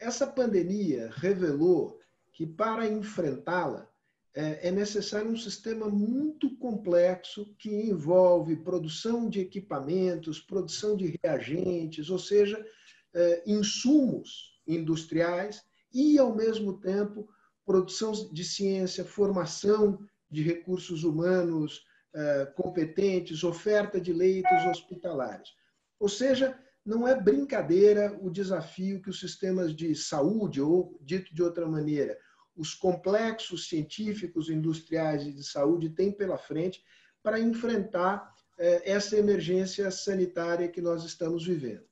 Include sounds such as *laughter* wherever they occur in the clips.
essa pandemia revelou que para enfrentá-la é, é necessário um sistema muito complexo que envolve produção de equipamentos, produção de reagentes, ou seja, é, insumos industriais e, ao mesmo tempo, produção de ciência, formação de recursos humanos é, competentes, oferta de leitos hospitalares. Ou seja, não é brincadeira o desafio que os sistemas de saúde, ou dito de outra maneira, os complexos científicos, industriais e de saúde têm pela frente para enfrentar é, essa emergência sanitária que nós estamos vivendo.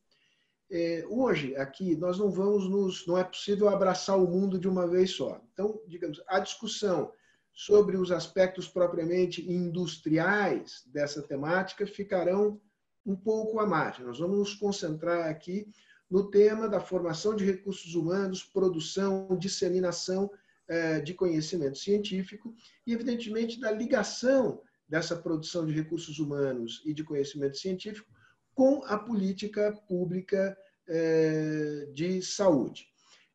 É, hoje, aqui, nós não vamos nos. Não é possível abraçar o mundo de uma vez só. Então, digamos, a discussão sobre os aspectos propriamente industriais dessa temática ficarão um pouco à margem. Nós vamos nos concentrar aqui no tema da formação de recursos humanos, produção, disseminação é, de conhecimento científico e, evidentemente, da ligação dessa produção de recursos humanos e de conhecimento científico com a política pública é, de saúde.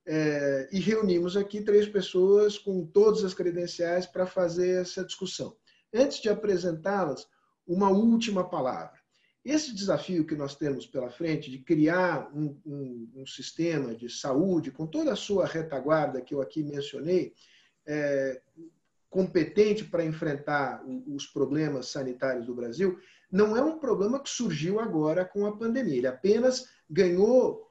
É, e reunimos aqui três pessoas com todas as credenciais para fazer essa discussão. Antes de apresentá-las, uma última palavra. Esse desafio que nós temos pela frente de criar um, um, um sistema de saúde com toda a sua retaguarda que eu aqui mencionei, é, competente para enfrentar os problemas sanitários do Brasil, não é um problema que surgiu agora com a pandemia. Ele apenas ganhou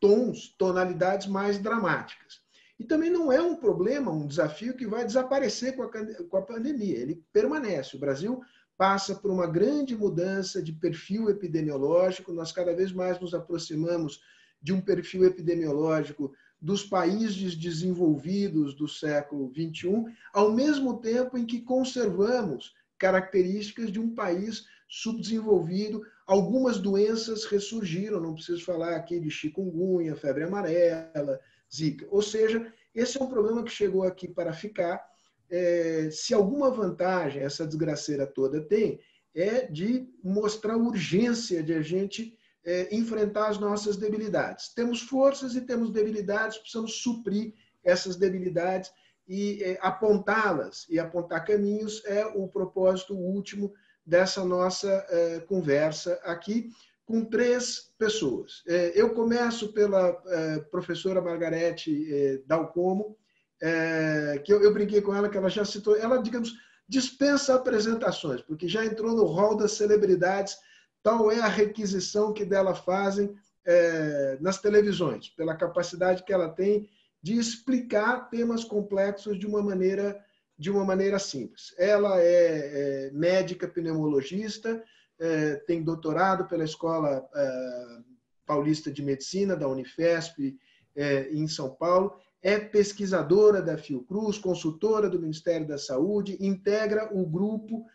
tons, tonalidades mais dramáticas. E também não é um problema, um desafio que vai desaparecer com a, com a pandemia. Ele permanece. O Brasil passa por uma grande mudança de perfil epidemiológico. Nós cada vez mais nos aproximamos de um perfil epidemiológico dos países desenvolvidos do século XXI, ao mesmo tempo em que conservamos características de um país subdesenvolvido. Algumas doenças ressurgiram, não preciso falar aqui de chikungunya, febre amarela, zika. Ou seja, esse é um problema que chegou aqui para ficar é, se alguma vantagem essa desgraceira toda tem, é de mostrar a urgência de a gente é, enfrentar as nossas debilidades. Temos forças e temos debilidades, precisamos suprir essas debilidades e é, apontá-las e apontar caminhos é o propósito último dessa nossa é, conversa aqui com três pessoas. É, eu começo pela é, professora Margarete Dalcomo, é, que eu, eu, brinquei com ela, que ela já citou, ela, digamos, dispensa apresentações, porque já entrou no rol das celebridades, tal é a requisição que dela fazem é, nas televisões, pela capacidade que ela tem de explicar temas complexos de uma maneira de uma maneira simples. Ela é, é médica pneumologista, é, tem doutorado pela Escola é, Paulista de Medicina da Unifesp é, em São Paulo é pesquisadora da Fiocruz, consultora do Ministério da Saúde, integra o grupo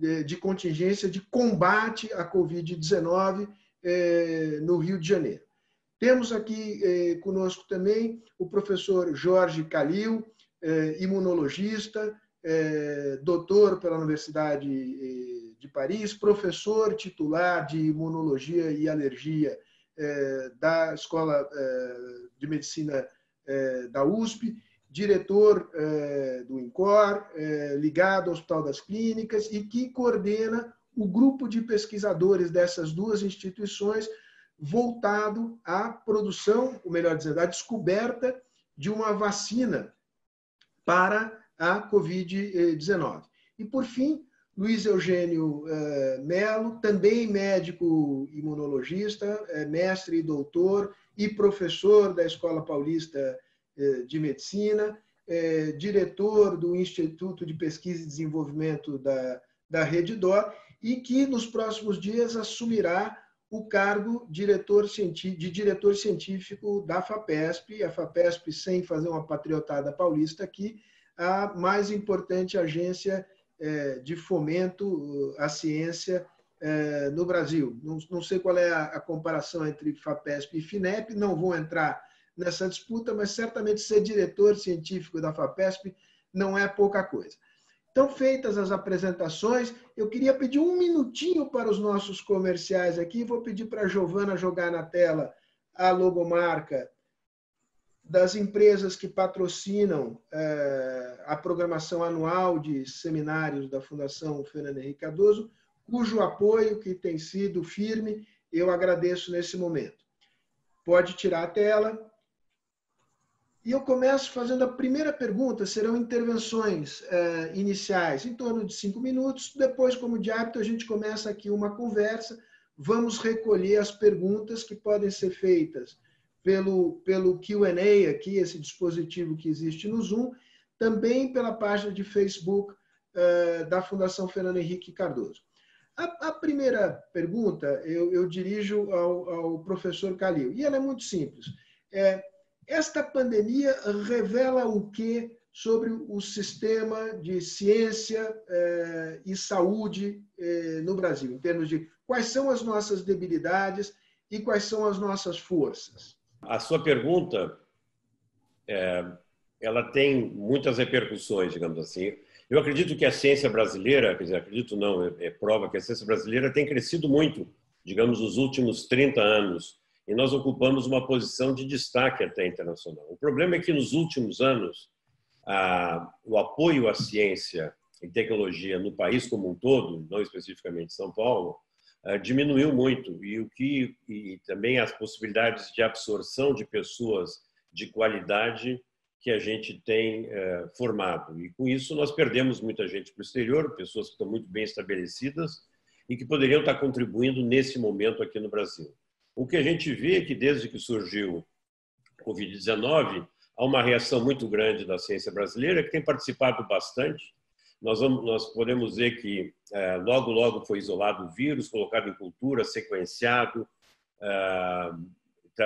eh, de contingência de combate à Covid-19 eh, no Rio de Janeiro. Temos aqui eh, conosco também o professor Jorge Calil, imunologista, doutor pela Universidade de Paris, professor titular de imunologia e alergia da Escola de Medicina é, da USP, diretor é, do INCOR, é, ligado ao Hospital das Clínicas e que coordena o grupo de pesquisadores dessas duas instituições voltado à produção, ou melhor dizendo, à descoberta de uma vacina para a Covid-19. E, por fim, Luiz Eugênio Melo, também médico imunologista, mestre e doutor e professor da Escola Paulista eh, de Medicina, eh, diretor do Instituto de Pesquisa e Desenvolvimento da, da Rede DOR, e que nos próximos dias assumirá o cargo diretor de diretor científico da FAPESP, a FAPESP, sem fazer uma patriotada paulista aqui, a mais importante agência eh, de fomento à ciência é, no Brasil. Não, não, sei qual é a, a, comparação entre FAPESP e FINEP, não vou entrar nessa disputa, mas certamente ser diretor científico da FAPESP não é pouca coisa. Então, feitas as apresentações, eu queria pedir um minutinho para os nossos comerciais aqui. Vou pedir para a Giovana jogar na tela a logomarca das empresas que patrocinam é, a programação anual de seminários da Fundação Fernando Henrique Cardoso, cujo apoio que tem sido firme, eu agradeço nesse momento. Pode tirar a tela. E eu começo fazendo a primeira pergunta, serão intervenções é, iniciais, em torno de cinco minutos. Depois, como de hábito, a gente começa aqui uma conversa. Vamos recolher as perguntas que podem ser feitas pelo, pelo QA aqui, esse dispositivo que existe no Zoom, também pela página de Facebook uh, da Fundação Fernando Henrique Cardoso. A, a primeira pergunta eu, eu dirijo ao, ao, professor Calil, e ela é muito simples. É, esta pandemia revela o que sobre o sistema de ciência eh, e saúde eh, no Brasil, em termos de quais são as nossas debilidades e quais são as nossas forças? A sua pergunta, é, ela tem muitas repercussões, digamos assim. Eu acredito que a ciência brasileira, quer dizer, acredito não, é, é prova que a ciência brasileira tem crescido muito, digamos, nos últimos 30 anos, e nós ocupamos uma posição de destaque até internacional. O problema é que nos últimos anos, a, o apoio à ciência e tecnologia no país como um todo, não especificamente São Paulo, eh, diminuiu muito e o que e também as possibilidades de absorção de pessoas de qualidade que a gente tem é, formado. E com isso nós perdemos muita gente para o exterior pessoas que estão muito bem estabelecidas e que poderiam estar contribuindo nesse momento aqui no Brasil. O que a gente vê é que desde que surgiu o Covid-19 há uma reação muito grande da ciência brasileira que tem participado bastante. Nós, vamos, nós podemos ver que é, logo, logo foi isolado o vírus, colocado em cultura, sequenciado, é,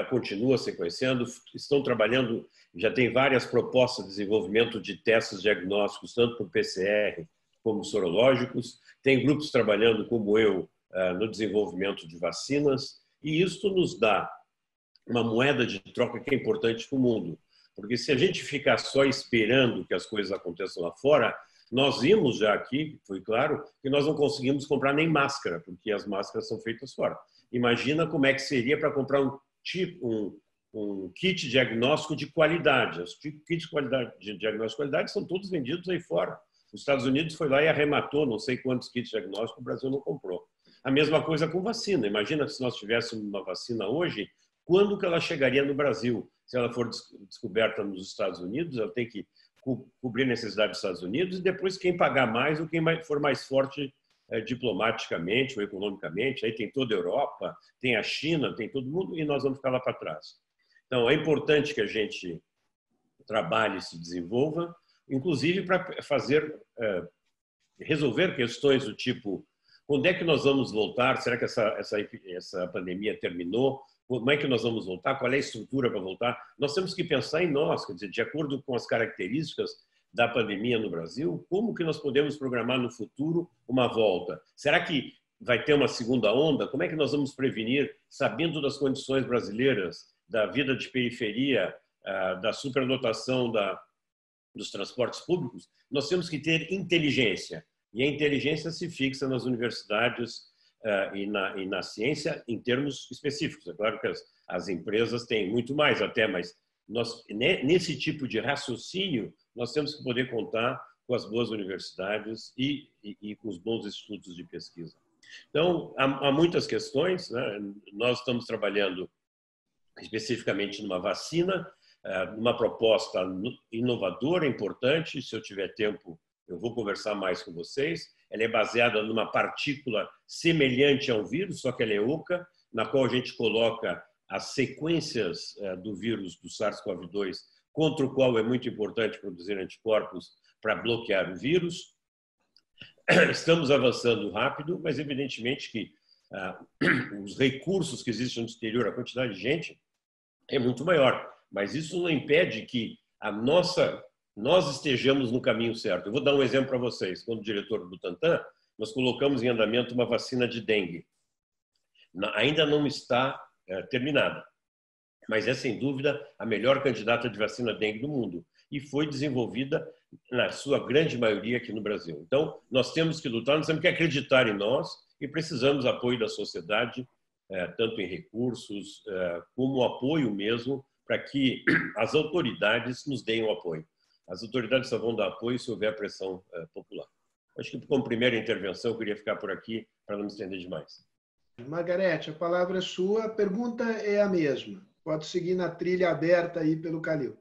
continua sequenciando, estão trabalhando, já tem várias propostas de desenvolvimento de testes diagnósticos, tanto por PCR como sorológicos, tem grupos trabalhando, como eu, é, no desenvolvimento de vacinas, e isso nos dá uma moeda de troca que é importante para o mundo. Porque se a gente ficar só esperando que as coisas aconteçam lá fora, nós vimos já aqui, foi claro, que nós não conseguimos comprar nem máscara, porque as máscaras são feitas fora. Imagina como é que seria para comprar um, tipo, um, um kit diagnóstico de qualidade. Os kits de, qualidade, de diagnóstico de qualidade são todos vendidos aí fora. Os Estados Unidos foi lá e arrematou não sei quantos kits diagnósticos, o Brasil não comprou. A mesma coisa com vacina. Imagina se nós tivéssemos uma vacina hoje, quando que ela chegaria no Brasil? Se ela for descoberta nos Estados Unidos, ela tem que cobrir a necessidade dos Estados Unidos e depois quem pagar mais ou quem for mais forte diplomaticamente ou economicamente. Aí tem toda a Europa, tem a China, tem todo mundo e nós vamos ficar lá para trás. Então, é importante que a gente trabalhe se desenvolva, inclusive para fazer é, resolver questões do tipo quando é que nós vamos voltar? Será que essa, essa, essa pandemia terminou? como é que nós vamos voltar, qual é a estrutura para voltar. Nós temos que pensar em nós, quer dizer, de acordo com as características da pandemia no Brasil, como que nós podemos programar no futuro uma volta? Será que vai ter uma segunda onda? Como é que nós vamos prevenir, sabendo das condições brasileiras, da vida de periferia, ah, da superlotação da, dos transportes públicos? Nós temos que ter inteligência. E a inteligência se fixa nas universidades uh, e, na, e na ciência em termos específicos. É claro que as, as empresas têm muito mais até, mas nós, nesse tipo de raciocínio, nós temos que poder contar com as boas universidades e, e, e com os bons institutos de pesquisa. Então, há, há muitas questões. Né? Nós estamos trabalhando especificamente numa vacina, eh, numa proposta inovadora, importante. Se eu tiver tempo, eu vou conversar mais com vocês. Ela é baseada numa partícula semelhante ao vírus, só que ela é oca, na qual a gente coloca as sequências eh, do vírus do SARS-CoV-2, contra o qual é muito importante produzir anticorpos para bloquear o vírus. *clears throat* Estamos avançando rápido, mas evidentemente que ah, *clears throat* os recursos que existem no exterior, a quantidade de gente é muito maior. Mas isso não impede que a nossa nós estejamos no caminho certo. Eu vou dar um exemplo para vocês. Quando diretor do Butantan, nós colocamos em andamento uma vacina de dengue. Ainda não está terminada, mas é sem dúvida a melhor candidata de vacina dengue do mundo e foi desenvolvida na sua grande maioria aqui no Brasil. Então, nós temos que lutar, nós temos que acreditar em nós e precisamos apoio da sociedade, é, tanto em recursos é, como apoio mesmo para que *clears throat* as autoridades nos deem o apoio. As autoridades só vão dar apoio se houver pressão popular. Acho que, como primeira intervenção, eu queria ficar por aqui para não me estender demais. Margarete, a palavra é sua. A pergunta é a mesma. Pode seguir na trilha aberta aí pelo Calil.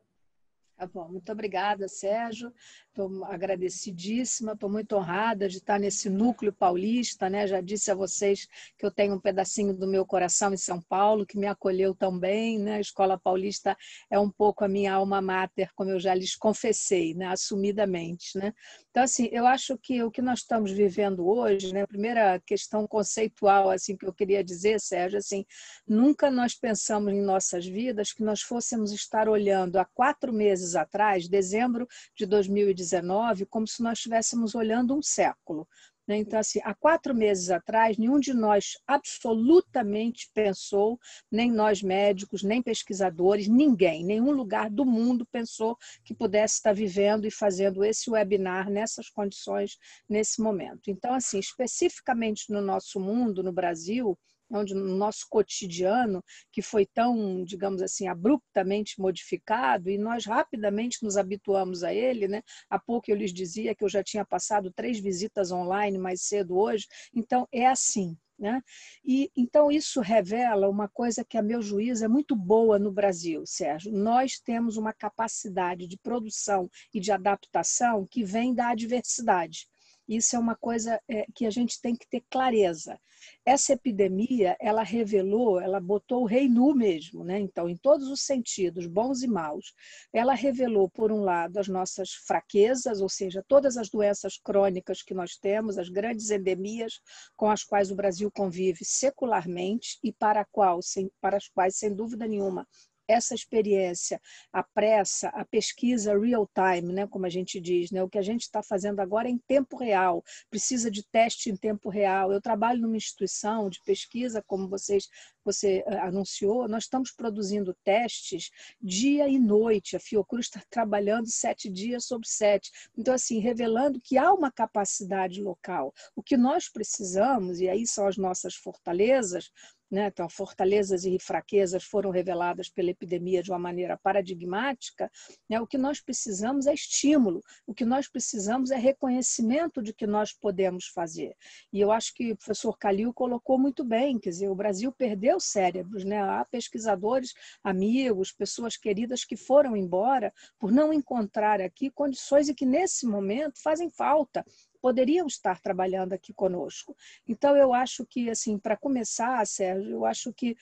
Tá bom, muito obrigada, Sérgio. Estou agradecidíssima, estou muito honrada de estar nesse núcleo paulista, né? Já disse a vocês que eu tenho um pedacinho do meu coração em São Paulo, que me acolheu tão bem, né? A Escola Paulista é um pouco a minha alma mater, como eu já lhes confessei, né? Assumidamente, né? Então, assim, eu acho que o que nós estamos vivendo hoje, né? A primeira questão conceitual, assim, que eu queria dizer, Sérgio, assim, nunca nós pensamos em nossas vidas que nós fôssemos estar olhando há quatro meses meses atrás, dezembro de 2019, como se nós estivéssemos olhando um século. Né? Então, assim, há quatro meses atrás, nenhum de nós absolutamente pensou, nem nós médicos, nem pesquisadores, ninguém, nenhum lugar do mundo pensou que pudesse estar vivendo e fazendo esse webinar nessas condições, nesse momento. Então, assim, especificamente no nosso mundo, no Brasil, onde no nosso cotidiano, que foi tão, digamos assim, abruptamente modificado, e nós rapidamente nos habituamos a ele. Né? Há pouco eu lhes dizia que eu já tinha passado três visitas online mais cedo hoje, então é assim. Né? E então isso revela uma coisa que a meu juízo é muito boa no Brasil, Sérgio. Nós temos uma capacidade de produção e de adaptação que vem da adversidade. Isso é uma coisa é, que a gente tem que ter clareza. Essa epidemia, ela revelou, ela botou o rei nu mesmo, né? Então, em todos os sentidos, bons e maus, ela revelou, por um lado, as nossas fraquezas, ou seja, todas as doenças crônicas que nós temos, as grandes endemias com as quais o Brasil convive secularmente e para, qual, sem, para as quais, sem dúvida nenhuma, essa experiência, a pressa, a pesquisa real time, né, como a gente diz, né, o que a gente está fazendo agora é em tempo real, precisa de teste em tempo real. Eu trabalho numa instituição de pesquisa, como vocês você eh, anunciou, nós estamos produzindo testes dia e noite. A Fiocruz está *laughs* trabalhando sete dias sobre sete. Então, assim, revelando que há uma capacidade local. O que nós precisamos, e aí são as nossas fortalezas, né? Então, fortalezas e fraquezas foram reveladas pela epidemia de uma maneira paradigmática. Né? O que nós precisamos é estímulo, o que nós precisamos é reconhecimento de que nós podemos fazer. E eu acho que o professor Calil colocou muito bem, quer dizer, o Brasil perdeu cérebros, né? há pesquisadores, amigos, pessoas queridas que foram embora por não encontrar aqui condições e que nesse momento fazem falta poderiam estar trabalhando aqui conosco. Então, eu acho que, assim, para começar, Sérgio, eu acho que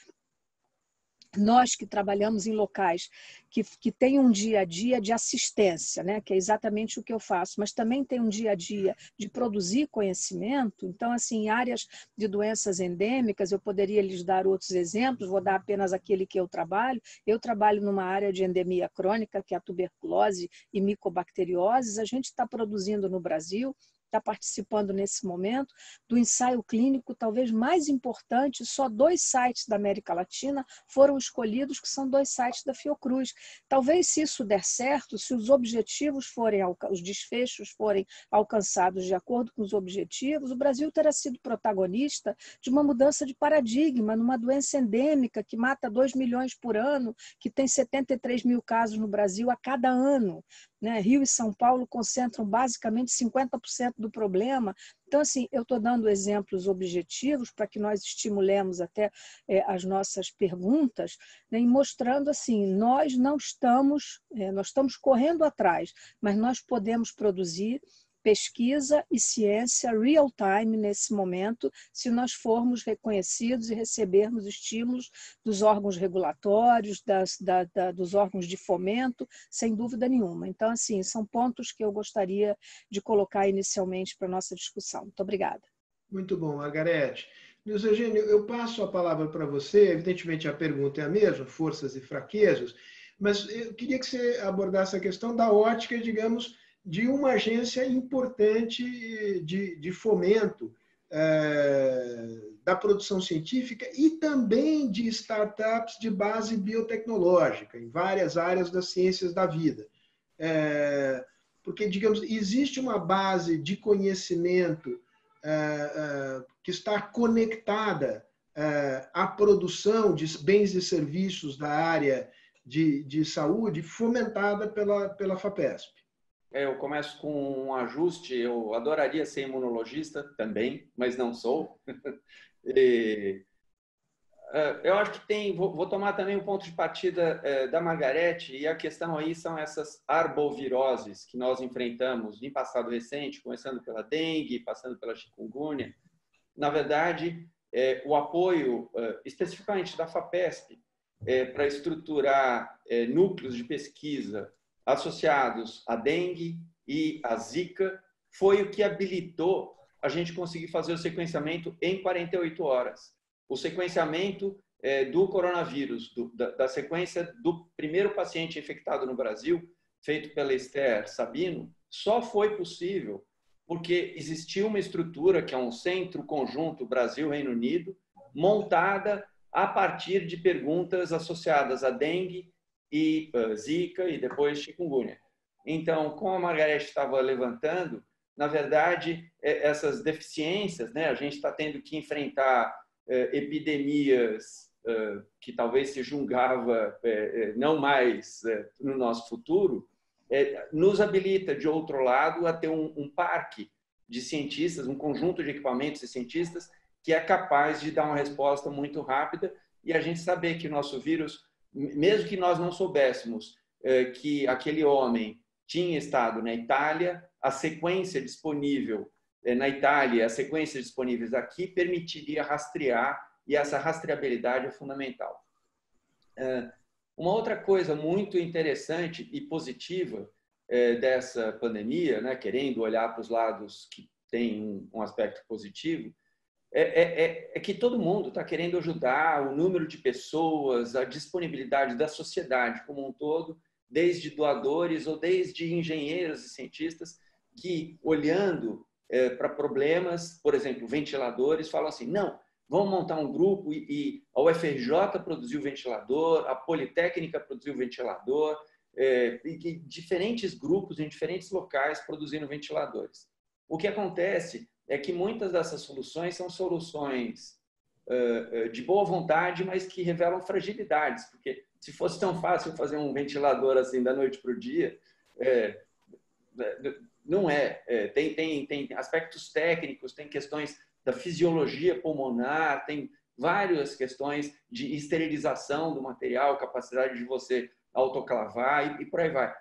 nós que trabalhamos em locais que, que têm um dia a dia de assistência, né, que é exatamente o que eu faço, mas também tem um dia a dia de produzir conhecimento. Então, assim, em áreas de doenças endêmicas, eu poderia lhes dar outros exemplos, vou dar apenas aquele que eu trabalho. Eu trabalho numa área de endemia crônica, que é a tuberculose e micobacterioses. A gente está produzindo no Brasil está participando nesse momento do ensaio clínico talvez mais importante. Só dois sites da América Latina foram escolhidos, que são dois sites da Fiocruz. Talvez se isso der certo, se os objetivos forem, os desfechos forem alcançados de acordo com os objetivos, o Brasil terá sido protagonista de uma mudança de paradigma numa doença endêmica que mata 2 milhões por ano, que tem 73 mil casos no Brasil a cada ano. Né? Rio e São Paulo concentram basicamente 50% do problema. Então, assim, eu estou dando exemplos objetivos para que nós estimulemos até é, as nossas perguntas, né? mostrando assim, nós não estamos, é, nós estamos correndo atrás, mas nós podemos produzir pesquisa e ciência real time nesse momento, se nós formos reconhecidos e recebermos estímulos dos órgãos regulatórios, das, da, da, dos órgãos de fomento, sem dúvida nenhuma. Então, assim, são pontos que eu gostaria de colocar inicialmente para nossa discussão. Muito obrigada. Muito bom, Margarete. Luiz Eugênio, eu passo a palavra para você. Evidentemente, a pergunta é a mesma, forças e fraquezas, mas eu queria que você abordasse a questão da ótica, digamos, de uma agência importante de, de fomento é, da produção científica e também de startups de base biotecnológica, em várias áreas das ciências da vida. É, porque, digamos, existe uma base de conhecimento é, é que está conectada é, à produção de bens e serviços da área de, de saúde fomentada pela, pela FAPESP. Eu começo com um ajuste. Eu adoraria ser imunologista também, mas não sou. *laughs* e, é, eu acho que tem. Vou, vou, tomar também o um ponto de partida é, da Margarete, e a questão aí são essas arboviroses que nós enfrentamos em passado recente, começando pela dengue, passando pela chikungunya. Na verdade, é, o apoio, especificamente da FAPESP, para estruturar núcleos de pesquisa associados à dengue e à zika foi o que habilitou a gente conseguir fazer o sequenciamento em 48 horas. O sequenciamento é, do coronavírus, do, da, da, sequência do primeiro paciente infectado no Brasil, feito pela Esther Sabino, só foi possível porque existiu uma estrutura, que é um centro conjunto Brasil-Reino Unido, montada a partir de perguntas associadas à dengue e uh, Zika e depois chikungunya. Então, como a Margareth estava levantando, na verdade, é, essas deficiências, né, a gente está tendo que enfrentar uh, epidemias uh, que talvez se julgava não mais no nosso futuro, nos habilita, de outro lado, a ter um, um parque de cientistas, um conjunto de equipamentos e cientistas que é capaz de dar uma resposta muito rápida e a gente saber que o nosso vírus mesmo que nós não soubéssemos é, que aquele homem tinha estado na Itália, a sequência disponível é, na Itália, as sequências disponíveis aqui, permitiria rastrear, e essa rastreabilidade é fundamental. É, uma outra coisa muito interessante e positiva dessa pandemia, né, querendo olhar para os lados que têm um aspecto positivo, é, é, é, é que todo mundo está querendo ajudar, o número de pessoas, a disponibilidade da sociedade como um todo, desde doadores ou desde engenheiros e cientistas que, olhando é, para problemas, por exemplo, ventiladores, falam assim: não, vamos montar um grupo e, e a UFRJ produziu ventilador, a Politécnica produziu ventilador, é, e, diferentes grupos em diferentes locais produzindo ventiladores. O que acontece é que muitas dessas soluções são soluções uh, de boa vontade, mas que revelam fragilidades, porque se fosse tão fácil fazer um ventilador assim da noite para o dia, é, não é. é. tem, tem, tem aspectos técnicos, tem questões da fisiologia pulmonar, tem várias questões de esterilização do material, capacidade de você autoclavar e, e por aí vai.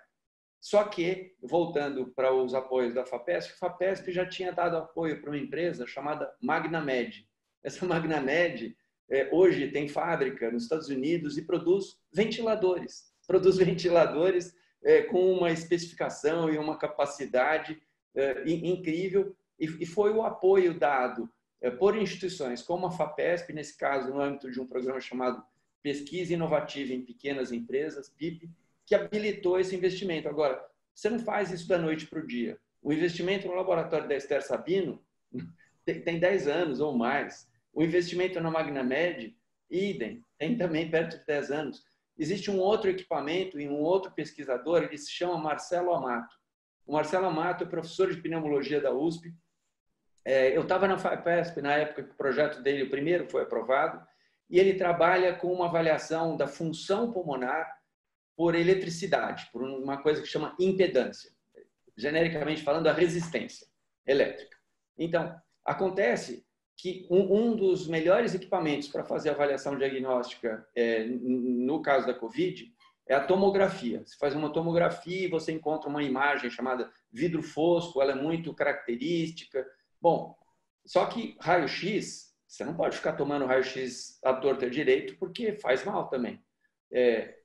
Só que, voltando para os apoios da FAPESP, a FAPESP já tinha dado apoio para uma empresa chamada MagnaMed. Essa *laughs* MagnaMed é, hoje tem fábrica nos Estados Unidos e produz ventiladores. Produz *laughs* ventiladores é, com uma especificação e uma capacidade é, incrível. E, e, foi o apoio dado é, por instituições como a FAPESP, nesse caso, no âmbito de um programa chamado Pesquisa Inovativa em Pequenas Empresas, PIP, que habilitou esse investimento. Agora, você não faz isso da noite para o dia. O investimento no laboratório da Esther Sabino *laughs* tem, 10 anos ou mais. O investimento na MagnaMed, idem, tem também perto de 10 anos. Existe um outro equipamento e um outro pesquisador, ele se chama Marcelo Amato. O Marcelo Amato é professor de pneumologia da USP. É, eu estava na FAPESP na época que o projeto dele, o primeiro, foi aprovado, e ele trabalha com uma avaliação da função pulmonar por eletricidade, por uma coisa que chama impedância, genericamente falando, a resistência elétrica. Então, acontece que um, um dos melhores equipamentos para fazer avaliação diagnóstica é, no caso da COVID é a tomografia. Você faz uma tomografia e você encontra uma imagem chamada vidro fosco, ela é muito característica. Bom, só que raio-x, você não pode ficar tomando raio-x à torta direito porque faz mal também. É,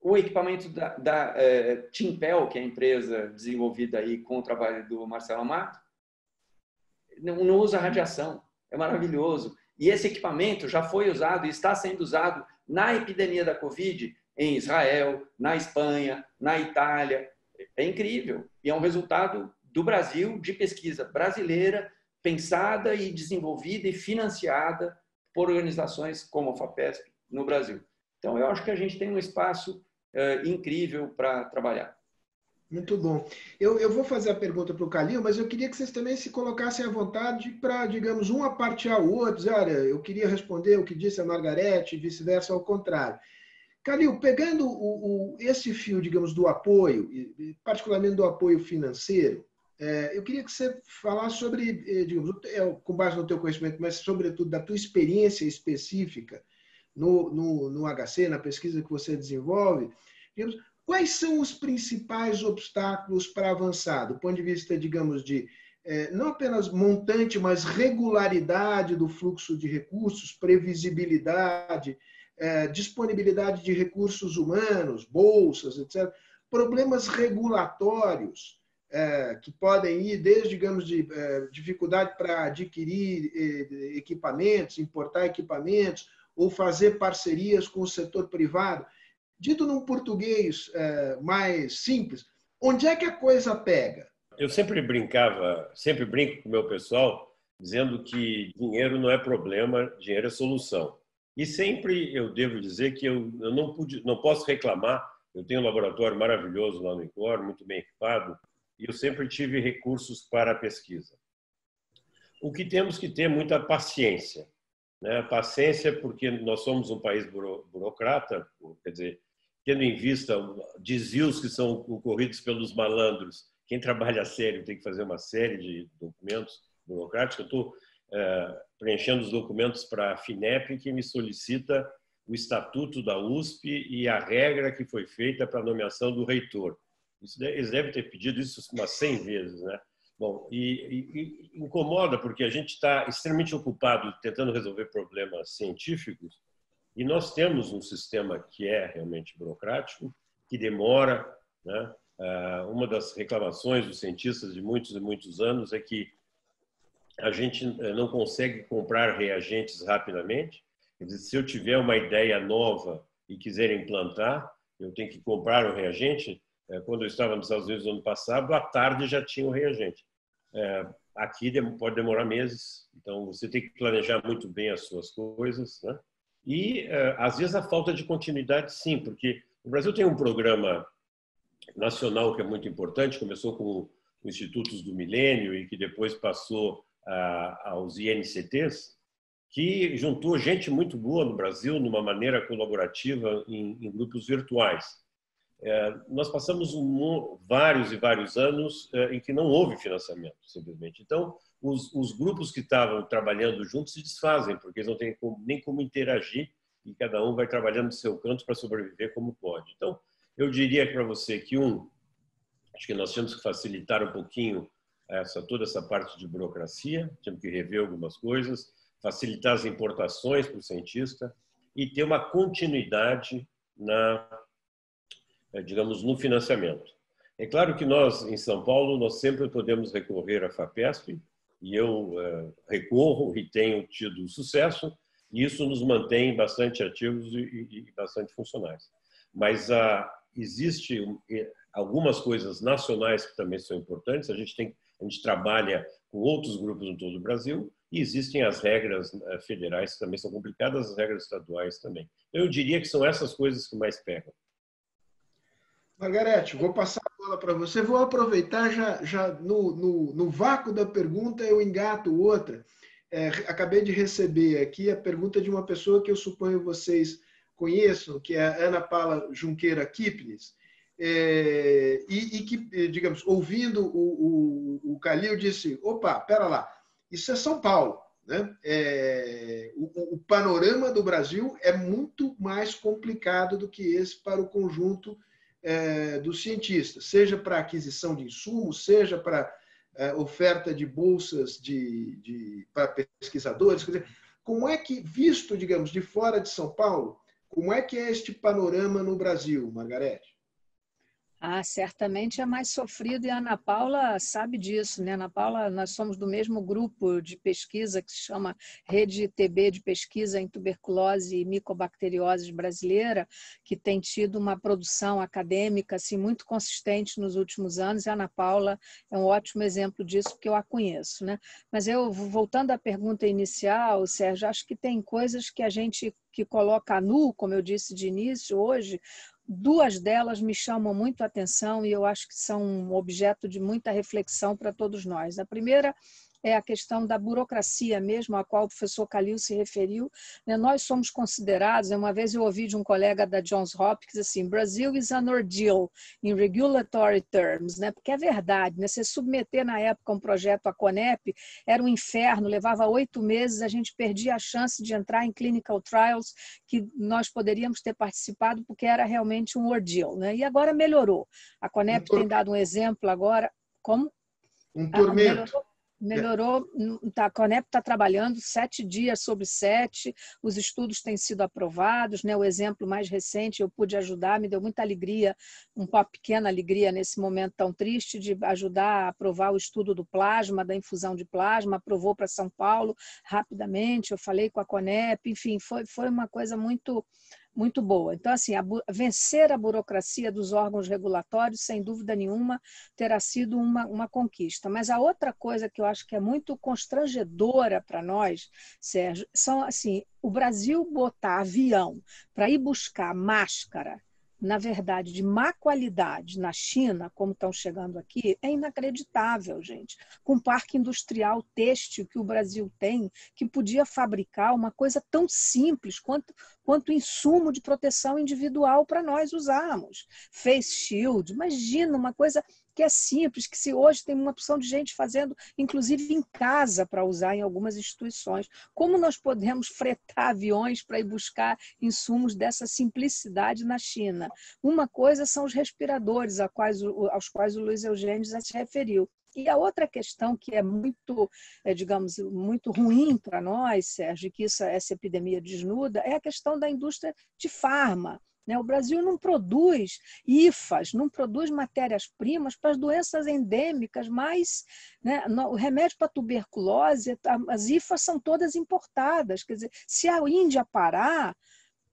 o equipamento da, da é, Timpel, que é a empresa desenvolvida aí com o trabalho do Marcelo Amato, não, não usa radiação. É maravilhoso. E esse equipamento já foi usado e está sendo usado na epidemia da Covid em Israel, na Espanha, na Itália. É incrível. E é um resultado do Brasil, de pesquisa brasileira, pensada e desenvolvida e financiada por organizações como a FAPESP no Brasil. Então, eu acho que a gente tem um espaço uh, incrível para trabalhar. Muito bom. Eu, eu vou fazer a pergunta para o Calil, mas eu queria que vocês também se colocassem à vontade para, digamos, um apartear o outro. Olha, eu queria responder o que disse a Margarete, e vice-versa, ao contrário. Calil, pegando o, o, esse fio, digamos, do apoio, particularmente do apoio financeiro, é, eu queria que você falasse sobre, eh, digamos, é, com base no teu conhecimento, mas sobretudo da tua experiência específica no, no, no HC, na pesquisa que você desenvolve, digamos, quais são os principais obstáculos para avançar, do ponto de vista, digamos, de é, não apenas montante, mas regularidade do fluxo de recursos, previsibilidade, é, disponibilidade de recursos humanos, bolsas, etc. Problemas regulatórios, é, que podem ir desde, digamos, de é, dificuldade para adquirir é, equipamentos, importar equipamentos, ou fazer parcerias com o setor privado. Dito num português é, mais simples, onde é que a coisa pega? Eu sempre brincava, sempre brinco com o meu pessoal, dizendo que dinheiro não é problema, dinheiro é solução. E sempre eu devo dizer que eu, eu não, pude, não posso reclamar. Eu tenho um laboratório maravilhoso lá no ICOR, muito bem equipado, e eu sempre tive recursos para a pesquisa. O que temos que ter é muita paciência. Né? Paciência porque nós somos um país buro, burocrata, quer dizer, tendo em vista desvios que são ocorridos pelos malandros, quem trabalha sério tem que fazer uma série de documentos burocráticos. Eu estou é, preenchendo os documentos para a FINEP, que me solicita o estatuto da USP e a regra que foi feita para a nomeação do reitor. Isso, eles devem ter pedido isso umas 100 vezes, né? Bom, e, e, e incomoda porque a gente está extremamente ocupado tentando resolver problemas científicos e nós temos um sistema que é realmente burocrático, que demora. Né? Ah, uma das reclamações dos cientistas de muitos e muitos anos é que a gente eh, não consegue comprar reagentes rapidamente. Se eu tiver uma ideia nova e quiser implantar, eu tenho que comprar o reagente. Eh, quando eu estava nos Estados Unidos no ano passado, à tarde já tinha o reagente. Eh, aqui pode demorar meses, então você tem que planejar muito bem as suas coisas, né? E às vezes a falta de continuidade, sim, porque o Brasil tem um programa nacional que é muito importante, começou com os Institutos do Milênio e que depois passou aos INCTs, que juntou gente muito boa no Brasil numa maneira colaborativa em, em grupos virtuais. É, nós passamos um, vários e vários anos é, em que não houve financiamento, simplesmente. Então, os, os, grupos que estavam trabalhando juntos se desfazem, porque eles não têm como, nem como interagir e cada um vai trabalhando no seu canto para sobreviver como pode. Então, eu diria para você que, um, acho que nós temos que facilitar um pouquinho essa toda essa parte de burocracia, temos que rever algumas coisas, facilitar as importações para o cientista e ter uma continuidade na, digamos, no financiamento. É claro que nós, em São Paulo, nós sempre podemos recorrer à FAPESP, e eu uh, recorro e tenho tido sucesso, e isso nos mantém bastante ativos e, bastante funcionais. Mas uh, existe eh, algumas coisas nacionais que também são importantes, a gente tem a gente trabalha com outros grupos em todo o Brasil e existem as regras eh, federais que também são complicadas, as regras estaduais também. Então, eu diria que são essas coisas que mais pegam. Margarete, vou passar a bola para você. Vou aproveitar já, já no, no, no, vácuo da pergunta, eu engato outra. É, acabei de receber aqui a pergunta de uma pessoa que eu suponho vocês conheçam, que é a Ana Paula Junqueira Kipnis é, e, e, que, eh, digamos, ouvindo o, o, o Calil, disse: opa, pera lá, isso é São Paulo. Né? É, o, o, panorama do Brasil é muito mais complicado do que esse para o conjunto é, dos cientistas, seja para aquisição de insumos, seja para é, oferta de bolsas de, de, para pesquisadores. Quer dizer, como é que, visto, digamos, de fora de São Paulo, como é que é este panorama no Brasil, Margarete? Ah, certamente é mais sofrido e a Ana Paula sabe disso, né? Ana Paula, nós somos do mesmo grupo de pesquisa que se chama Rede TB de Pesquisa em Tuberculose e Micobacteriose Brasileira, que tem tido uma produção acadêmica assim muito consistente nos últimos anos. E a Ana Paula é um ótimo exemplo disso, porque eu a conheço, né? Mas eu voltando à pergunta inicial, Sérgio, acho que tem coisas que a gente que coloca nu, como eu disse de início hoje, Duas delas me chamam muito a atenção e eu acho que são um objeto de muita reflexão para todos nós. A primeira é a questão da burocracia mesmo, a qual o professor Calil se referiu. Né? Nós somos considerados, uma vez eu ouvi de um colega da Johns Hopkins assim, Brasil is an ordeal in regulatory terms, né? porque é verdade, né? você submeter na época um projeto à CONEP era um inferno, levava oito meses, a gente perdia a chance de entrar em clinical trials que nós poderíamos ter participado, porque era realmente um ordeal. Né? E agora melhorou. A CONEP tem dado um exemplo agora. Como? Um tormento. Ah, melhorou. Tá, a Conep está trabalhando sete dias sobre sete, os estudos têm sido aprovados. Né? O exemplo mais recente, eu pude ajudar, me deu muita alegria, uma pequena alegria nesse momento tão triste, de ajudar a aprovar o estudo do plasma, da infusão de plasma, aprovou para São Paulo rapidamente. Eu falei com a Conep, enfim, foi, foi uma coisa muito muito boa. Então, assim, a, vencer a burocracia dos órgãos regulatórios, sem dúvida nenhuma, terá sido uma, uma conquista. Mas a outra coisa que eu acho que é muito constrangedora para nós, Sérgio, são assim, o Brasil botar avião para ir buscar máscara na verdade, de má qualidade na China, como estão chegando aqui, é inacreditável, gente. Com o parque industrial têxtil que o Brasil tem, que podia fabricar uma coisa tão simples quanto, quanto insumo de proteção individual para nós usarmos. Face shield, imagina uma coisa que é simples, que se hoje tem uma opção de gente fazendo, inclusive em casa, para usar em algumas instituições. Como nós podemos fretar aviões para ir buscar insumos dessa simplicidade na China? Uma coisa são os respiradores aos quais o Luiz Eugênio já se referiu. E a outra questão que é muito, é, digamos, muito ruim para nós, Sérgio, que isso, essa epidemia desnuda, é a questão da indústria de farma. Né? O Brasil não produz IFAs, não produz matérias-primas para as doenças endêmicas, mas né, o remédio para tuberculose, as IFAs são todas importadas. Quer dizer, se a Índia parar,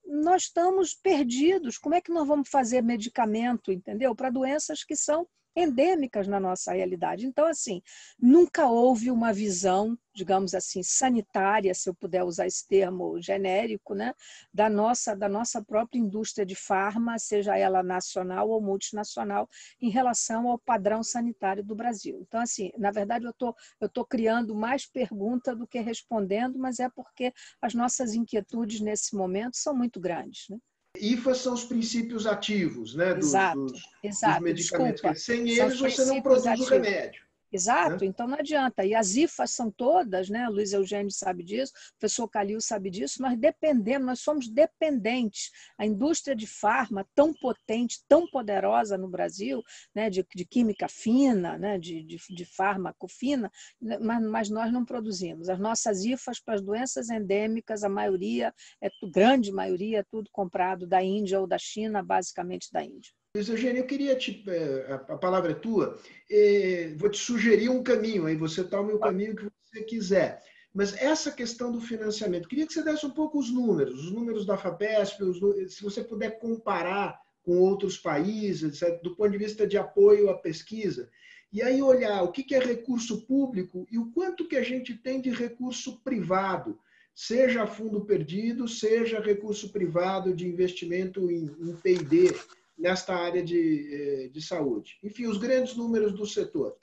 nós estamos perdidos. Como é que nós vamos fazer medicamento, entendeu? Para doenças que são endêmicas na nossa realidade. Então, assim, nunca houve uma visão, digamos assim, sanitária, se eu puder usar esse termo genérico, né, da nossa da nossa própria indústria de farma, seja ela nacional ou multinacional, em relação ao padrão sanitário do Brasil. Então, assim, na verdade, eu tô eu tô criando mais pergunta do que respondendo, mas é porque as nossas inquietudes nesse momento são muito grandes, né? IFAs são os princípios ativos né, dos, exato, exato, dos medicamentos. Desculpa, Sem eles você não produz ativos. o remédio. Exato, né? então não adianta. E as IFAs são todas, né? O Luiz Eugênio sabe disso, o professor Calil sabe disso, nós dependemos, nós somos dependentes. A indústria de farma, tão potente, tão poderosa no Brasil, né? de, de química fina, né? de, de, de fármaco fina, né? mas, mas nós não produzimos. As nossas IFAs para as doenças endêmicas, a maioria, é grande maioria, é tudo comprado da Índia ou da China, basicamente da Índia. Luiz Eugênio, eu queria te. É, a palavra é tua. É, vou te sugerir um caminho, aí você tome o caminho que você quiser. Mas essa questão do financiamento, queria que você desse um pouco os números, os números da FAPESP, se você puder comparar com outros países, do ponto de vista de apoio à pesquisa. E aí olhar o que é recurso público e o quanto que a gente tem de recurso privado, seja fundo perdido, seja recurso privado de investimento em, em P&D nesta área de, eh, de saúde. Enfim, os grandes números do setor.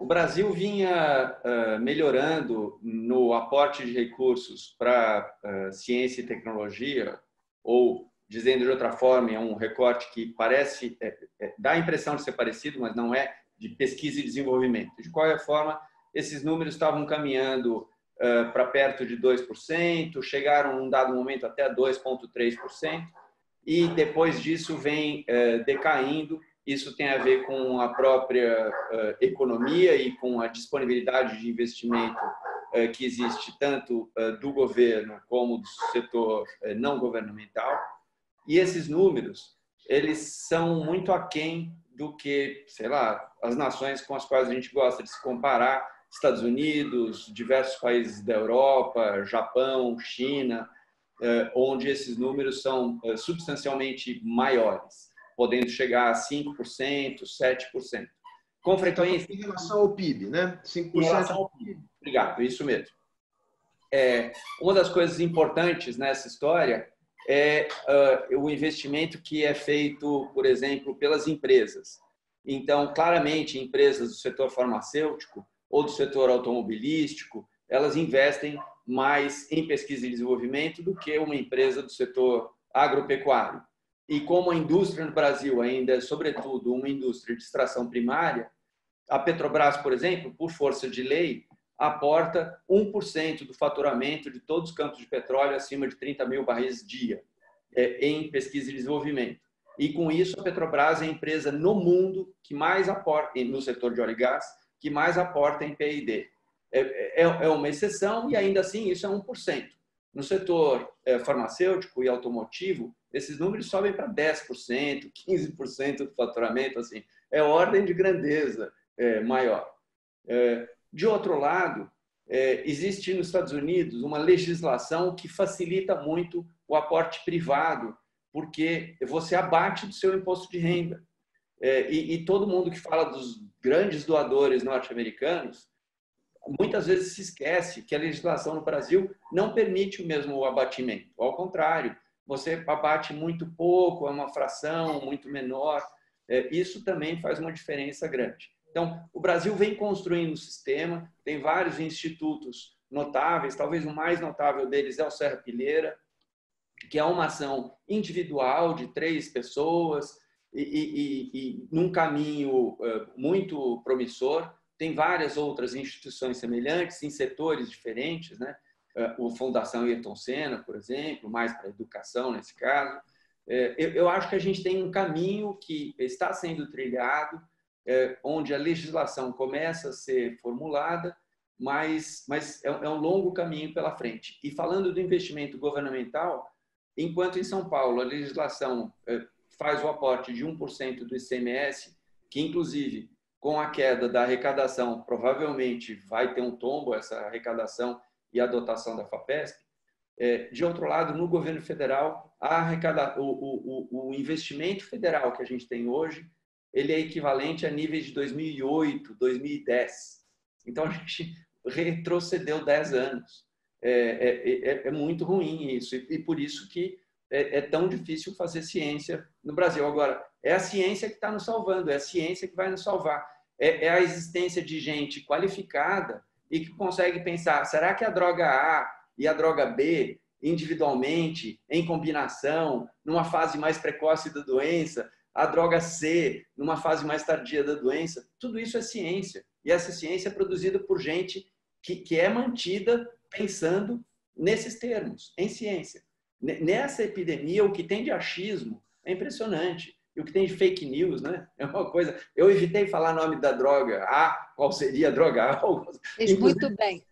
O Brasil vinha uh, melhorando no aporte de recursos para uh, ciência e tecnologia, ou, dizendo de outra forma, é um recorte que parece, é, é, dá a impressão de ser parecido, mas não é, de pesquisa e desenvolvimento. De qualquer forma, esses números estavam caminhando para perto de 2%, chegaram, num dado momento, até 2,3% e depois disso vem eh, decaindo. Isso tem a ver com a própria eh, economia e com a disponibilidade de investimento eh, que existe tanto do governo como do setor não governamental. E esses números, eles são muito aquém do que, sei lá, as nações com as quais a gente gosta de se comparar, Estados Unidos, diversos países da Europa, Japão, China, onde esses números são eh, substancialmente maiores, podendo chegar a 5%, 7%. Com frequência. Em relação ao PIB, né? 5% em relação ao PIB. Obrigado, isso mesmo. É, uma das coisas importantes nessa história é uh, o investimento que é feito, por exemplo, pelas empresas. Então, claramente, empresas do setor farmacêutico ou do setor automobilístico, elas investem mais em pesquisa e desenvolvimento do que uma empresa do setor agropecuário. E como a indústria no Brasil ainda é, sobretudo, uma indústria de extração primária, a Petrobras, por exemplo, por força de lei, aporta 1% do faturamento de todos os campos de petróleo acima de 30 mil barris dia é, em pesquisa e desenvolvimento. E com isso, a Petrobras é a empresa no mundo que mais aporta, no setor de óleo e gás, que mais aporta em PID. É, é, é uma exceção e ainda assim isso é 1%. No setor é, farmacêutico e automotivo, esses números sobem para 10%, 15% do faturamento, assim, é ordem de grandeza é, maior. É, de outro lado, é, existe nos Estados Unidos uma legislação que facilita muito o aporte privado, porque você abate do seu imposto de renda. É, e, e todo mundo que fala dos grandes doadores norte-americanos, muitas vezes se esquece que a legislação no Brasil não permite o mesmo abatimento. Ao contrário, você abate muito pouco, é uma fração muito menor. É, isso também faz uma diferença grande. Então, o Brasil vem construindo um sistema, tem vários institutos notáveis, talvez o mais notável deles é o Serra Pilheira, que é uma ação individual de três pessoas e, e, e num caminho uh, muito promissor. Tem várias outras instituições semelhantes em setores diferentes, né? Uh, o Fundação Ayrton Senna, por exemplo, mais para educação nesse caso. Uh, eu, acho que a gente tem um caminho que está sendo trilhado, é, onde a legislação começa a ser formulada, mas, mas é, é um longo caminho pela frente. E falando do investimento governamental, enquanto em São Paulo a legislação é, faz o aporte de 1% do ICMS, que inclusive com a queda da arrecadação provavelmente vai ter um tombo essa arrecadação e a dotação da FAPESP. É, de outro lado, no governo federal, arrecada, o, o, o investimento federal que a gente tem hoje ele é equivalente a níveis de 2008, 2010. Então, a gente retrocedeu 10 anos. É, é, é, é muito ruim isso, e, por isso que é, é, tão difícil fazer ciência no Brasil. Agora, é a ciência que está nos salvando, é a ciência que vai nos salvar. É, é a existência de gente qualificada e que consegue pensar: será que a droga A e a droga B, individualmente, em combinação, numa fase mais precoce da doença, a droga C numa fase mais tardia da doença. Tudo isso é ciência. E essa ciência é produzida por gente que, que é mantida pensando nesses termos, em ciência. Nessa epidemia, o que tem de achismo é impressionante. E o que tem de fake news, né? É uma coisa. Eu evitei falar nome da droga A, qual seria a droga *laughs* A. Fez muito bem.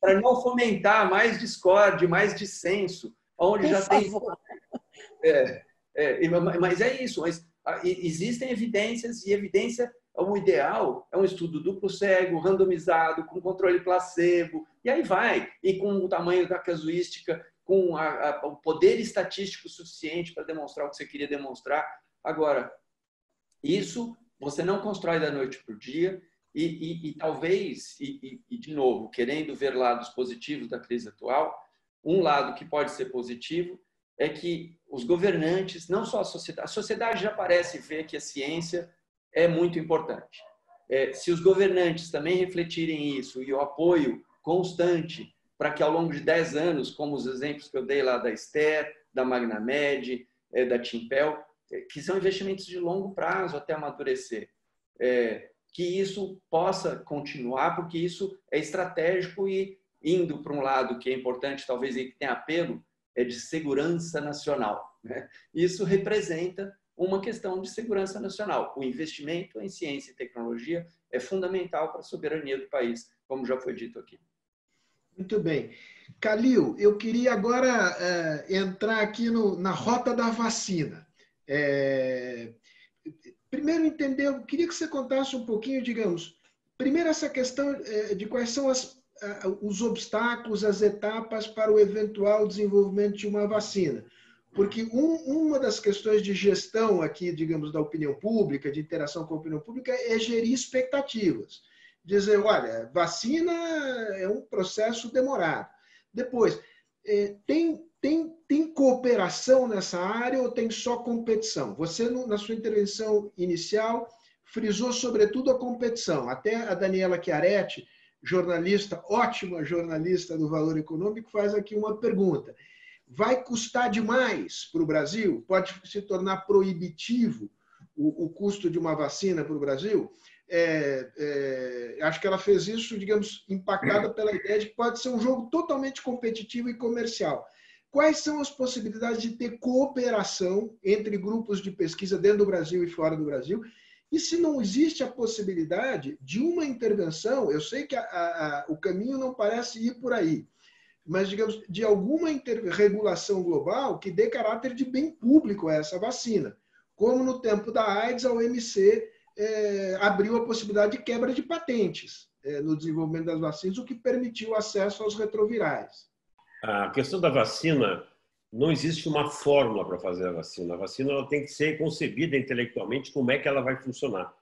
Para não fomentar mais discórdia, mais dissenso, onde Por já favor. tem. *laughs* É, é, mas é isso. Mas ah, existem evidências e evidência o ideal é um estudo duplo cego, randomizado, com controle placebo, e aí vai, e com o tamanho da casuística, com a, a, o poder estatístico suficiente para demonstrar o que você queria demonstrar. Agora, isso você não constrói da noite para o dia, e, e, e talvez, e, e, de novo, querendo ver lados positivos da crise atual, um lado que pode ser positivo é que os governantes, não só a sociedade, a sociedade já parece ver que a ciência é muito importante. É, se os governantes também refletirem isso e o apoio constante para que ao longo de 10 anos, como os exemplos que eu dei lá da Ester, da Magnamed, é, da Timpel, é, que são investimentos de longo prazo até amadurecer, é, que isso possa continuar, porque isso é estratégico e indo para um lado que é importante, talvez e que tem apelo, é de segurança nacional. Né? Isso representa uma questão de segurança nacional. O investimento em ciência e tecnologia é fundamental para a soberania do país, como já foi dito aqui. Muito bem. Calil, eu queria agora é, entrar aqui no, na rota da vacina. É, primeiro, entender, eu queria que você contasse um pouquinho, digamos, primeiro essa questão é, de quais são as os obstáculos, as etapas para o eventual desenvolvimento de uma vacina. Porque um, uma das questões de gestão aqui, digamos, da opinião pública, de interação com a opinião pública, é gerir expectativas. Dizer, olha, vacina é um processo demorado. Depois, é, tem, tem, tem cooperação nessa área ou tem só competição? Você, na sua intervenção inicial, frisou sobretudo a competição. Até a Daniela Chiaretti, jornalista, ótima jornalista do Valor Econômico, faz aqui uma pergunta. Vai custar demais para o Brasil? Pode se tornar proibitivo o, o custo de uma vacina para o Brasil? É, é, acho que ela fez isso, digamos, impactada pela ideia de que pode ser um jogo totalmente competitivo e comercial. Quais são as possibilidades de ter cooperação entre grupos de pesquisa dentro do Brasil e fora do Brasil? E se não existe a possibilidade de uma intervenção, eu sei que a, a, o caminho não parece ir por aí, mas, digamos, de alguma regulação global que dê caráter de bem público a essa vacina. Como no tempo da AIDS, a OMC é, abriu a possibilidade de quebra de patentes é, no desenvolvimento das vacinas, o que permitiu acesso aos retrovirais. A questão da vacina, não existe uma fórmula para fazer a vacina. A vacina ela tem que ser concebida intelectualmente como é que ela vai funcionar.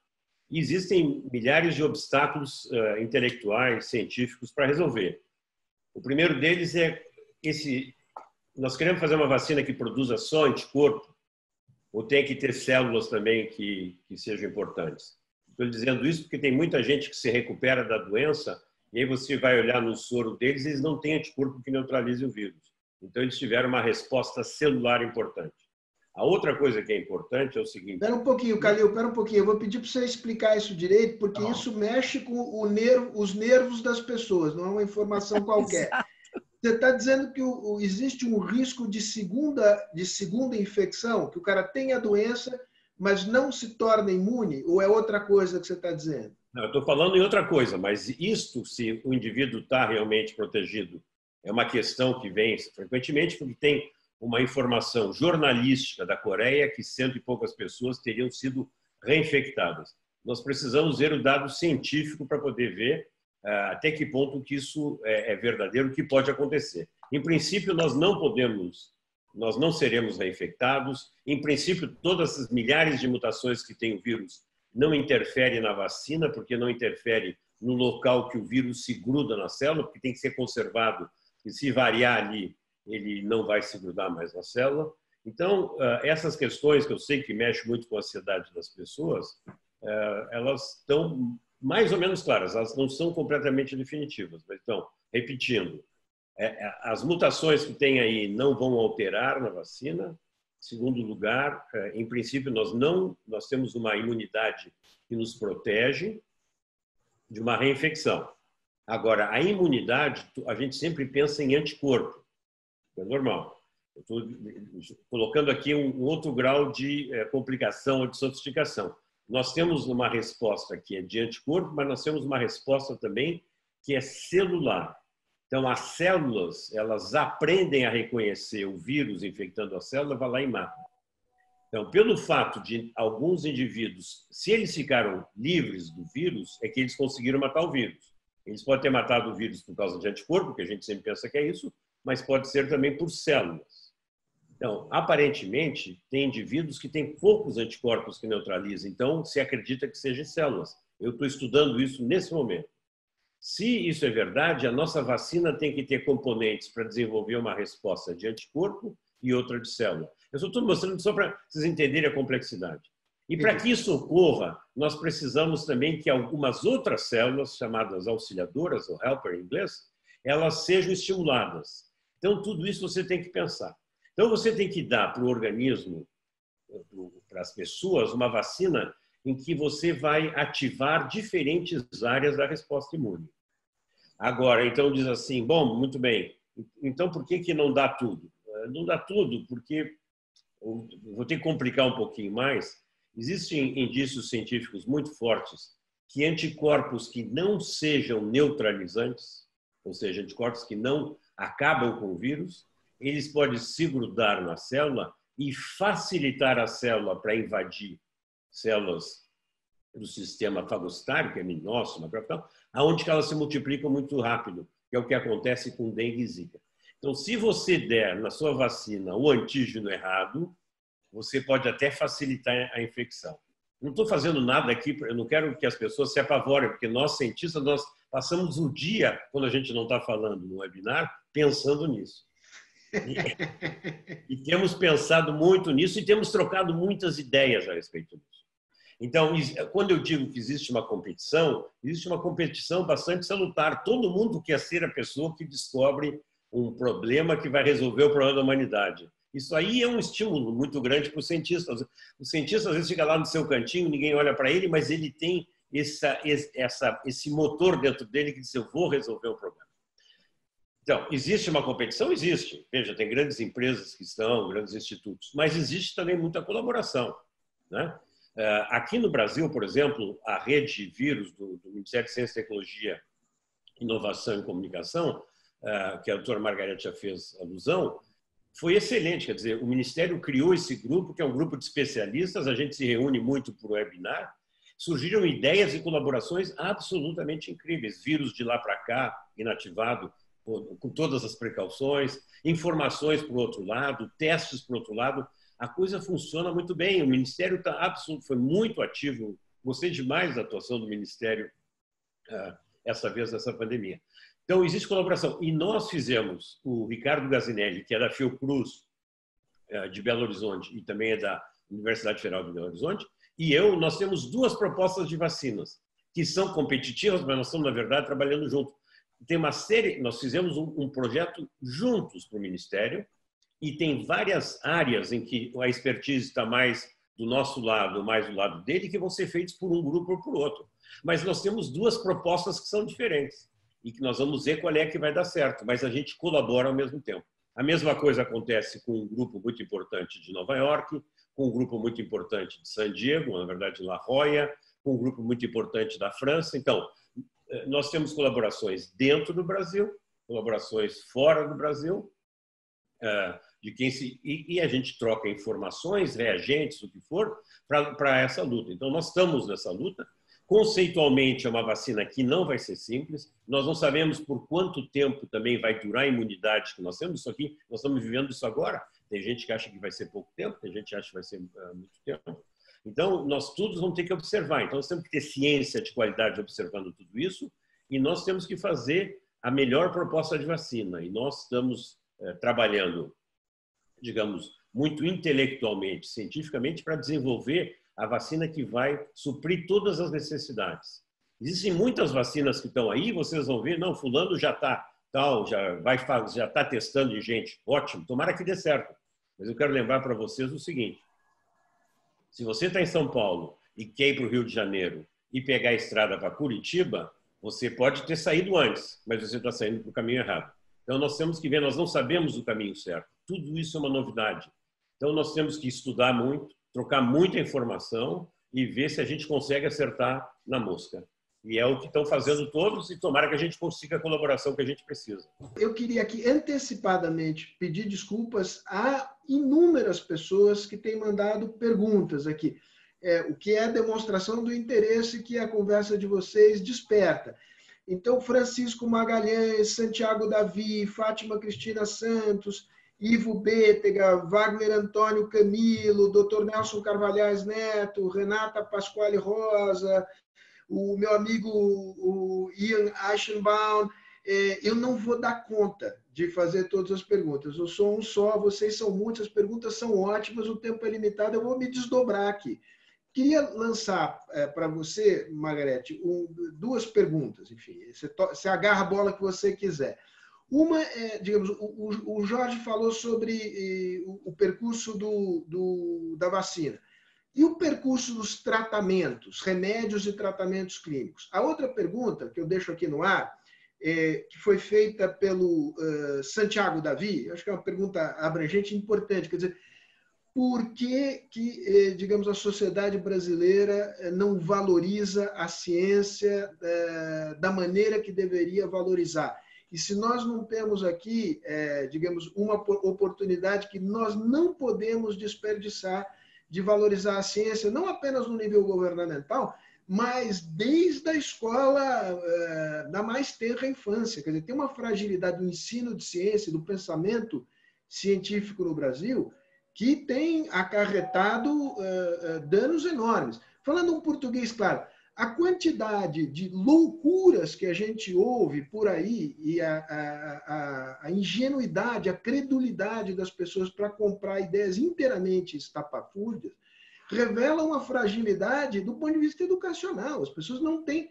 E existem milhares de obstáculos uh, intelectuais, científicos para resolver. O primeiro deles é esse: nós queremos fazer uma vacina que produza só anticorpo ou tem que ter células também que, que sejam importantes? Estou dizendo isso porque tem muita gente que se recupera da doença e aí você vai olhar no soro deles, eles não têm anticorpo que neutralize o vírus. Então eles tiveram uma resposta celular importante. A outra coisa que é importante é o seguinte. Espera um pouquinho, Calil, espera um pouquinho. Eu vou pedir para você explicar isso direito, porque isso mexe com nervo, os nervos das pessoas, não é uma informação qualquer. *laughs* Você está dizendo que o, o, existe um risco de segunda, de segunda infecção, que o cara tem a doença, mas não se torna imune? Ou é outra coisa que você está dizendo? Não, eu estou falando em outra coisa, mas isto, se o indivíduo está realmente protegido, é uma questão que vem frequentemente, porque tem uma informação jornalística da Coreia que cento e poucas pessoas teriam sido reinfectadas. Nós precisamos ver o dado científico para poder ver até que ponto que isso é, é verdadeiro, o que pode acontecer. Em princípio, nós não podemos, nós não seremos reinfectados. Em princípio, todas as milhares de mutações que tem o vírus não interferem na vacina, porque não interfere no local que o vírus se gruda na célula, porque tem que ser conservado, e se variar ali, ele não vai se grudar mais na célula. Então, ah, essas questões que eu sei que mexem muito com a ansiedade das pessoas, ah, elas estão mais ou menos claras, elas não são completamente definitivas. Mas, então, repetindo, é, é, as mutações que tem aí não vão alterar na vacina. Segundo lugar, é, em princípio, nós não, nós temos uma imunidade que nos protege de uma reinfecção. Agora, a imunidade, a gente sempre pensa em anticorpo, é normal. Estou colocando aqui um outro grau de complicação ou de sofisticação nós temos uma resposta que é de anticorpo, mas nós temos uma resposta também que é celular. Então, as células, elas aprendem a reconhecer o vírus infectando a célula, vai lá e mata. Então, pelo fato de alguns indivíduos, se eles ficaram livres do vírus, é que eles conseguiram matar o vírus. Eles podem ter matado o vírus por causa de anticorpo, que a gente sempre pensa que é isso, mas pode ser também por células. Então, aparentemente, tem indivíduos que têm poucos anticorpos que neutralizam, então se acredita que sejam células. Eu estou estudando isso nesse momento. Se isso é verdade, a nossa vacina tem que ter componentes para desenvolver uma resposta de anticorpo e outra de célula. Eu só estou mostrando só para vocês entenderem a complexidade. E para que isso ocorra, nós precisamos também que algumas outras células, chamadas auxiliadoras, ou helper em inglês, elas sejam estimuladas. Então, tudo isso você tem que pensar. Então, você tem que dar para o organismo, para as pessoas, uma vacina em que você vai ativar diferentes áreas da resposta imune. Agora, então diz assim, bom, muito bem, então por que, que não dá tudo? Eh, não dá tudo porque, vou ter que complicar um pouquinho mais, existem indícios científicos muito fortes que anticorpos que não sejam neutralizantes, ou seja, anticorpos que não acabam com o vírus, eles podem se grudar na célula e facilitar a célula para invadir células do sistema fagostário, que é nosso, macrofágico, aonde elas se multiplicam muito rápido, que é o que acontece com dengue e zika. Então, se você der na sua vacina o antígeno errado, você pode até facilitar a infecção. Não estou fazendo nada aqui, eu não quero que as pessoas se apavorem, porque nós cientistas nós passamos o dia, quando a gente não está falando no webinar, pensando nisso. E, temos pensado muito nisso e temos trocado muitas ideias a respeito disso. Então, quando eu digo que existe uma competição, existe uma competição bastante salutar. Todo mundo quer ser a pessoa que descobre um problema que vai resolver o problema da humanidade. Isso aí é um estímulo muito grande para o cientista. O cientista às vezes fica lá no seu cantinho, ninguém olha para ele, mas ele tem essa, essa, esse motor dentro dele que diz: eu vou resolver o problema. Então, existe uma competição? Existe. Veja, tem grandes empresas que estão, grandes institutos, mas existe também muita colaboração. Né? É, aqui no Brasil, por exemplo, a rede vírus do, do Ministério de Ciência Tecnologia, Inovação e Comunicação, é, que a doutora Margarete já fez alusão, foi excelente. Quer dizer, o Ministério criou esse grupo, que é um grupo de especialistas, a gente se reúne muito por webinar, surgiram ideias e colaborações absolutamente incríveis. Vírus de lá para cá, inativado, com todas as precauções, informações para o outro lado, testes para o outro lado. A coisa funciona muito bem. O Ministério está absoluto, foi muito ativo. Gostei demais da atuação do Ministério uh, essa vez nessa pandemia. Então, existe colaboração. E nós fizemos, o Ricardo Gazinelli, que é da Fiocruz uh, de Belo Horizonte e também é da Universidade Federal de Belo Horizonte, e eu, nós temos duas propostas de vacinas que são competitivas, mas nós estamos, na verdade, trabalhando junto tem uma série, nós fizemos um, um projeto juntos para o Ministério e tem várias áreas em que a expertise está mais do nosso lado, mais do lado dele, que vão ser feitos por um grupo ou por outro. Mas nós temos duas propostas que são diferentes e que nós vamos ver qual é que vai dar certo, mas a gente colabora ao mesmo tempo. A mesma coisa acontece com um grupo muito importante de Nova York, com um grupo muito importante de San Diego, na verdade La Jolla, com um grupo muito importante da França. Então, nós temos colaborações dentro do Brasil, colaborações fora do Brasil, eh, de quem se e, a gente troca informações, reagentes, o que for, para essa luta. Então nós estamos nessa luta. Conceitualmente é uma vacina que não vai ser simples. Nós não sabemos por quanto tempo também vai durar a imunidade que nós temos. Isso aqui, nós estamos vivendo isso agora. Tem gente que acha que vai ser pouco tempo, tem gente que acha que vai ser uh, muito tempo. Então, nós todos vamos ter que observar. Então, nós temos que ter ciência de qualidade observando tudo isso e nós temos que fazer a melhor proposta de vacina. E nós estamos é, trabalhando, digamos, muito intelectualmente, cientificamente, para desenvolver a vacina que vai suprir todas as necessidades. Existem muitas vacinas que estão aí, vocês vão ver, não, fulano já está tal, já vai já está testando em gente. Ótimo, tomara que dê certo. Mas eu quero lembrar para vocês o seguinte: se você está em São Paulo e quer ir para o Rio de Janeiro e pegar a estrada para Curitiba, você pode ter saído antes, mas você está saindo para o caminho errado. Então nós temos que ver, nós não sabemos o caminho certo. Tudo isso é uma novidade. Então nós temos que estudar muito, trocar muita informação e ver se a gente consegue acertar na mosca. E é o que estão fazendo todos e tomara que a gente consiga a colaboração que a gente precisa. Eu queria aqui antecipadamente pedir desculpas a inúmeras pessoas que têm mandado perguntas aqui, é, o que é demonstração do interesse que a conversa de vocês desperta. Então, Francisco Magalhães, Santiago Davi, Fátima Cristina Santos, Ivo Bétega, Wagner Antônio Camilo, Dr. Nelson Carvalhais Neto, Renata Pasquale Rosa, o meu amigo o Ian Eichenbaum, é, eu não vou dar conta de fazer todas as perguntas. Eu sou um só, vocês são muitas, as perguntas são ótimas, o tempo é limitado, eu vou me desdobrar aqui. Queria lançar é, para você, Margarete, um, duas perguntas. Enfim, você, to, você, agarra a bola que você quiser. Uma é, digamos, o, o Jorge falou sobre o, o, percurso do, do, da vacina. E o percurso dos tratamentos, remédios e tratamentos clínicos? A outra pergunta que eu deixo aqui no ar, é, que foi feita pelo uh, Santiago Davi, acho que é uma pergunta abrangente e importante, quer dizer, por que, que eh, digamos, a sociedade brasileira eh, não valoriza a ciência da maneira que deveria valorizar? E se nós não temos aqui, digamos, uma oportunidade que nós não podemos desperdiçar de valorizar a ciência, não apenas no nível governamental, mas desde a escola da mais tenra infância. Quer dizer, tem uma fragilidade do ensino de ciência, do pensamento científico no Brasil, que tem acarretado uh, danos enormes. Falando um português claro, a quantidade de loucuras que a gente ouve por aí e a, a, a ingenuidade, a credulidade das pessoas para comprar ideias inteiramente estapafúrdias, revela uma fragilidade do ponto de vista educacional. As pessoas não têm,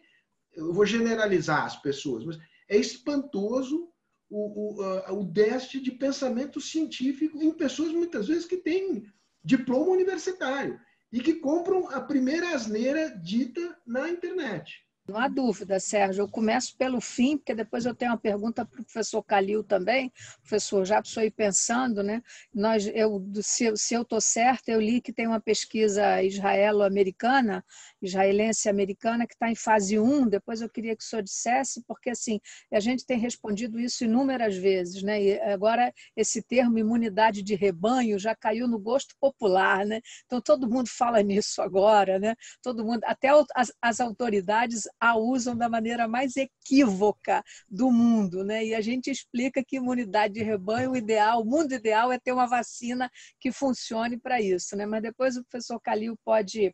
eu vou generalizar as pessoas, mas é espantoso o, o, o déficit de pensamento científico em pessoas muitas vezes que têm diploma universitário e que compram a primeira asneira dita na internet. Não há dúvida, Sérgio. Eu começo pelo fim, porque depois eu tenho uma pergunta para o professor Calil também. Professor, já estou aí pensando, né? Nós, eu, se, se eu estou certa, eu li que tem uma pesquisa israelo-americana, israelense-americana, que está em fase 1. Depois eu queria que o senhor dissesse, porque assim, a gente tem respondido isso inúmeras vezes, né? E agora esse termo imunidade de rebanho já caiu no gosto popular, né? Então todo mundo fala nisso agora, né? Todo mundo, até as, as autoridades a usam da maneira mais equívoca do mundo, né? E a gente explica que imunidade de rebanho, o ideal, o mundo ideal é ter uma vacina que funcione para isso, né? Mas depois o professor Calil pode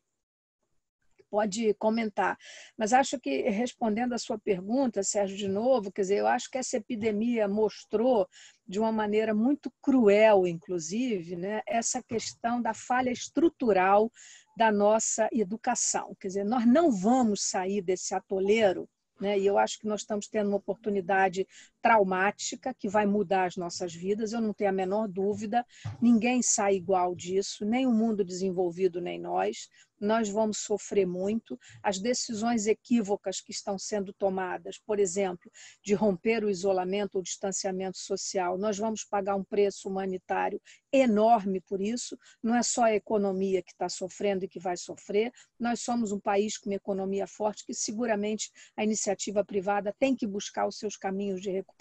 pode comentar. Mas acho que, respondendo a sua pergunta, Sérgio, de novo, quer dizer, eu acho que essa epidemia mostrou de uma maneira muito cruel, inclusive, né, essa questão da falha estrutural da nossa educação. Quer dizer, nós não vamos sair desse atoleiro né? E eu acho que nós estamos tendo uma oportunidade traumática que vai mudar as nossas vidas, eu não tenho a menor dúvida. Ninguém sai igual disso, nem o mundo desenvolvido, nem nós nós vamos sofrer muito. As decisões equívocas que estão sendo tomadas, por exemplo, de romper o isolamento ou distanciamento social, nós vamos pagar um preço humanitário enorme por isso. Não é só a economia que está sofrendo e que vai sofrer. Nós somos um país com uma economia forte que seguramente a iniciativa privada tem que buscar os seus caminhos de recuperação,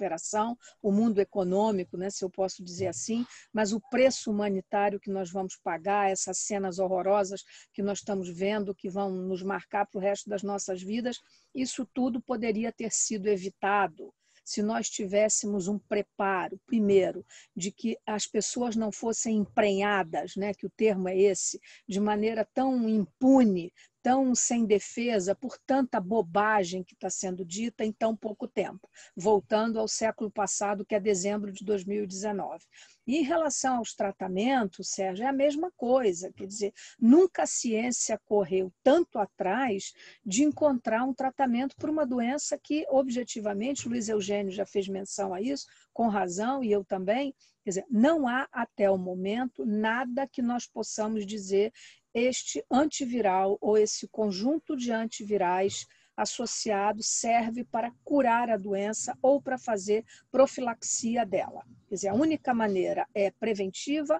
o mundo econômico, né, se eu posso dizer assim, mas o preço humanitário que nós vamos pagar, essas cenas horrorosas que nós estamos vendo, que vão nos marcar para o resto das nossas vidas, isso tudo poderia ter sido evitado se nós tivéssemos um preparo, primeiro, de que as pessoas não fossem emprenhadas, né, que o termo é esse, de maneira tão impune, tão sem defesa por tanta bobagem que está sendo dita em tão pouco tempo, voltando ao século passado, que é dezembro de 2019. E em relação aos tratamentos, Sérgio, é a mesma coisa. Quer dizer, nunca a ciência correu tanto atrás de encontrar um tratamento para uma doença que, objetivamente, Luiz Eugênio já fez menção a isso, com razão, e eu também. Quer dizer, não há até o momento nada que nós possamos dizer este antiviral ou esse conjunto de antivirais associado serve para curar a doença ou para fazer profilaxia dela. Quer dizer, a única maneira é preventiva,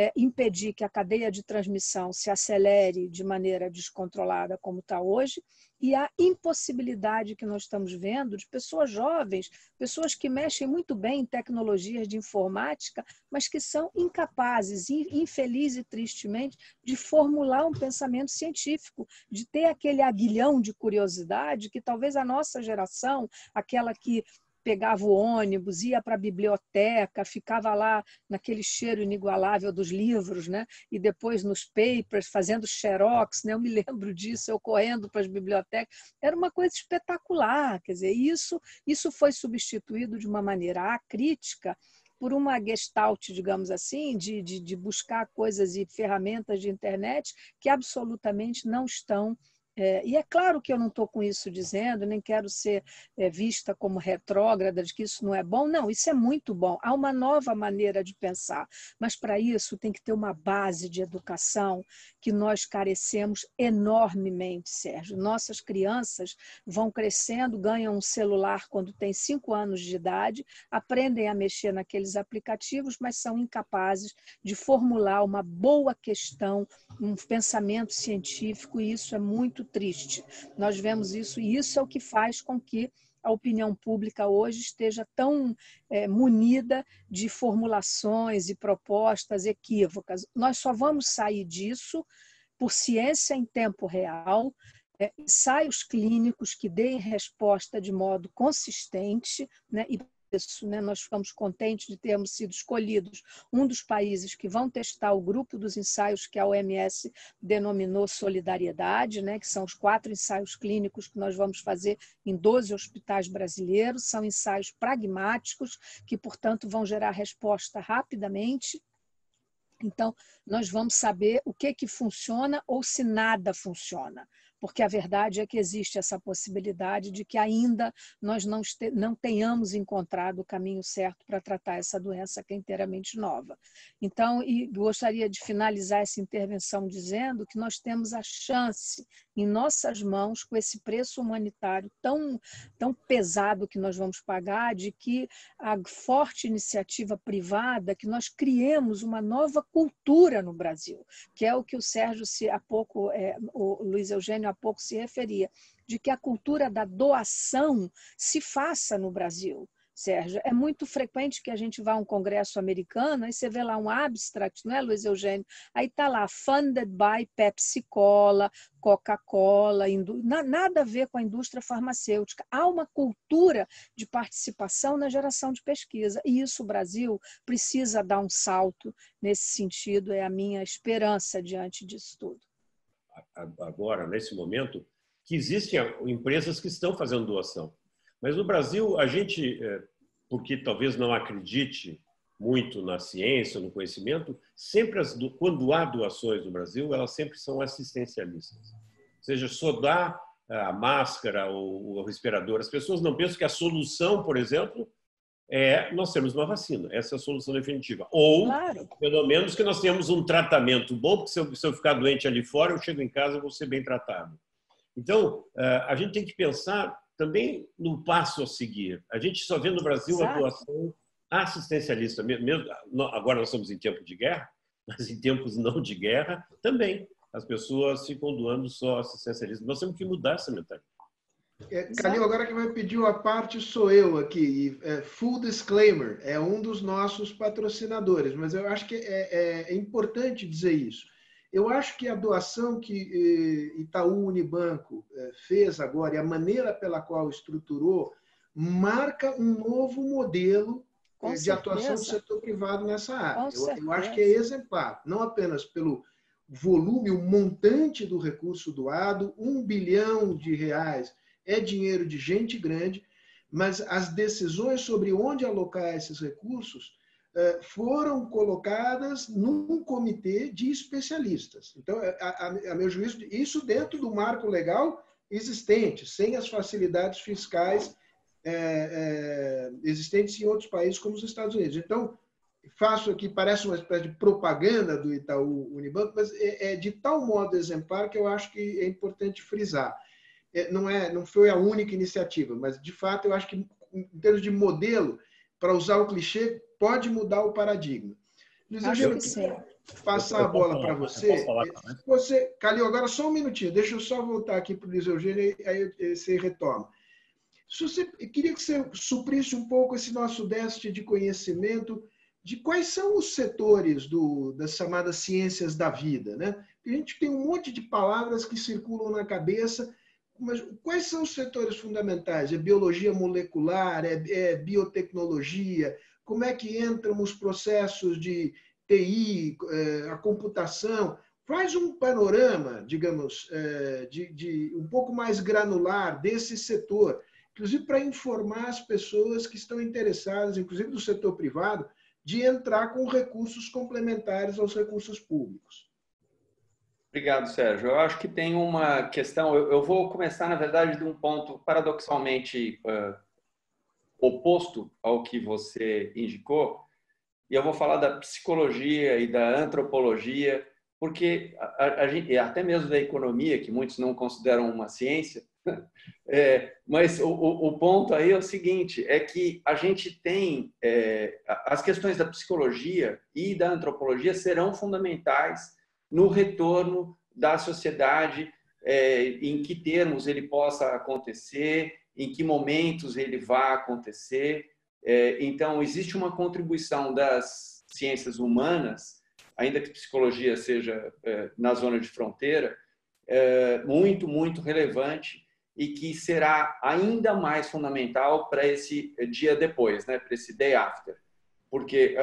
é impedir que a cadeia de transmissão se acelere de maneira descontrolada como está hoje, e a impossibilidade que nós estamos vendo de pessoas jovens, pessoas que mexem muito bem em tecnologias de informática, mas que são incapazes, infeliz e tristemente, de formular um pensamento científico, de ter aquele aguilhão de curiosidade que talvez a nossa geração, aquela que pegava o ônibus, ia para a biblioteca, ficava lá naquele cheiro inigualável dos livros, né? E depois nos papers, fazendo xerox, né? Eu me *laughs* lembro disso, eu correndo para as bibliotecas. Era uma coisa espetacular, quer dizer, isso, isso foi substituído de uma maneira acrítica por uma gestalt, digamos assim, de, de, de buscar coisas e ferramentas de internet que absolutamente não estão é, e é claro que eu não estou com isso dizendo, nem quero ser é, vista como retrógrada, de que isso não é bom. Não, isso é muito bom. Há uma nova maneira de pensar, mas para isso tem que ter uma base de educação que nós carecemos enormemente, Sérgio. Nossas crianças vão crescendo, ganham um celular quando têm cinco anos de idade, aprendem a mexer naqueles aplicativos, mas são incapazes de formular uma boa questão, um pensamento científico, e isso é muito triste. Nós vemos isso, e isso é o que faz com que a opinião pública hoje esteja tão é, munida de formulações e propostas equívocas. Nós só vamos sair disso por ciência em tempo real, é, ensaios clínicos que deem resposta de modo consistente né, e isso, né, nós ficamos contentes de termos sido escolhidos. Um dos países que vão testar o grupo dos ensaios que a OMS denominou solidariedade, né, que são os quatro ensaios clínicos que nós vamos fazer em 12 hospitais brasileiros. São ensaios pragmáticos que, portanto, vão gerar resposta rapidamente. Então, nós vamos saber o que, que funciona ou se nada funciona porque a verdade é que existe essa possibilidade de que ainda nós não, não tenhamos encontrado o caminho certo para tratar essa doença que é inteiramente nova. Então, e gostaria de finalizar essa intervenção dizendo que nós temos a chance em nossas mãos, com esse preço humanitário tão, tão pesado que nós vamos pagar, de que a forte iniciativa privada, que nós criemos uma nova cultura no Brasil, que é o que o Sérgio, se há pouco, é, o Luiz Eugênio há pouco se referia, de que a cultura da doação se faça no Brasil. Sérgio, é muito frequente que a gente vá a um congresso americano e você vê lá um abstract, não é, Luiz Eugênio? Aí está lá, funded by Pepsi Cola, Coca-Cola, nada a ver com a indústria farmacêutica. Há uma cultura de participação na geração de pesquisa, e isso o Brasil precisa dar um salto nesse sentido, é a minha esperança diante disso tudo agora, nesse momento, que existem empresas que estão fazendo doação. Mas no Brasil, a gente, é, porque talvez não acredite muito na ciência, no conhecimento, sempre as, quando há doações no Brasil, elas sempre são assistencialistas. Ou seja, só dá a máscara ou o respirador. As pessoas não pensam que a solução, por exemplo, é nós temos uma vacina. Essa é a solução definitiva. Ou, claro. pelo menos, que nós tenhamos um tratamento bom, porque se eu, se eu ficar doente ali fora, eu chego em casa e vou ser bem tratado. Então, eh, a gente tem que pensar também no passo a seguir. A gente só vê no Brasil Exato. a doação assistencialista. Mesmo, agora nós estamos em tempo de guerra, *laughs* mas em tempos não de guerra também. As pessoas ficam doando só assistencialismo. Nós temos que mudar essa mentalidade. É, Calil, agora que vai pedir a parte sou eu aqui. É, full disclaimer, é um dos nossos patrocinadores, mas eu acho que é, é, é importante dizer isso. Eu acho que a doação que eh, Itaú Unibanco eh, fez agora e a maneira pela qual estruturou marca um novo modelo Com de certeza. atuação do setor privado nessa área. Eu, eu, acho que é exemplar, não apenas pelo volume, o montante do recurso doado, um bilhão de reais é dinheiro de gente grande, mas as decisões sobre onde alocar esses recursos eh, foram colocadas num comitê de especialistas. Então, a, a, a, meu juízo, isso dentro do marco legal existente, sem as facilidades fiscais é, é, existentes em outros países como os Estados Unidos. Então, faço aqui, parece uma espécie de propaganda do Itaú Unibanco, mas é, é de tal modo exemplar que eu acho que é importante frisar. É, não, é, não foi a única iniciativa, mas de fato eu acho que, em termos de modelo, para usar o clichê, pode mudar o paradigma. Luiz sim. Passar a bola para você. Falar, você. Calil, agora só um minutinho, deixa eu só voltar aqui para o Luiz Eugênio e aí você retoma. Você, eu queria que você suprisse um pouco esse nosso déficit de conhecimento de quais são os setores do, das chamadas ciências da vida. Né? A gente tem um monte de palavras que circulam na cabeça mas quais são os setores fundamentais? É biologia molecular? É, é biotecnologia? Como é que entram os processos de TI, é, a computação? Faz um panorama, digamos, é, de, de um pouco mais granular desse setor, inclusive para informar as pessoas que estão interessadas, inclusive do setor privado, de entrar com recursos complementares aos recursos públicos. Obrigado, Sérgio. Eu acho que tem uma questão. Eu, vou começar, na verdade, de um ponto paradoxalmente oposto ao que você indicou, e eu vou falar da psicologia e da antropologia, porque a, a, gente, até mesmo da economia, que muitos não consideram uma ciência, *laughs* é, mas o, o, ponto aí é o seguinte: é que a gente tem é, as questões da psicologia e da antropologia serão fundamentais no retorno da sociedade, é, em que termos ele possa acontecer, em que momentos ele vai acontecer. É, então, existe uma contribuição das ciências humanas, ainda que psicologia seja é, na zona de fronteira, é, muito, muito relevante e que será ainda mais fundamental para esse dia depois, né, para esse day after porque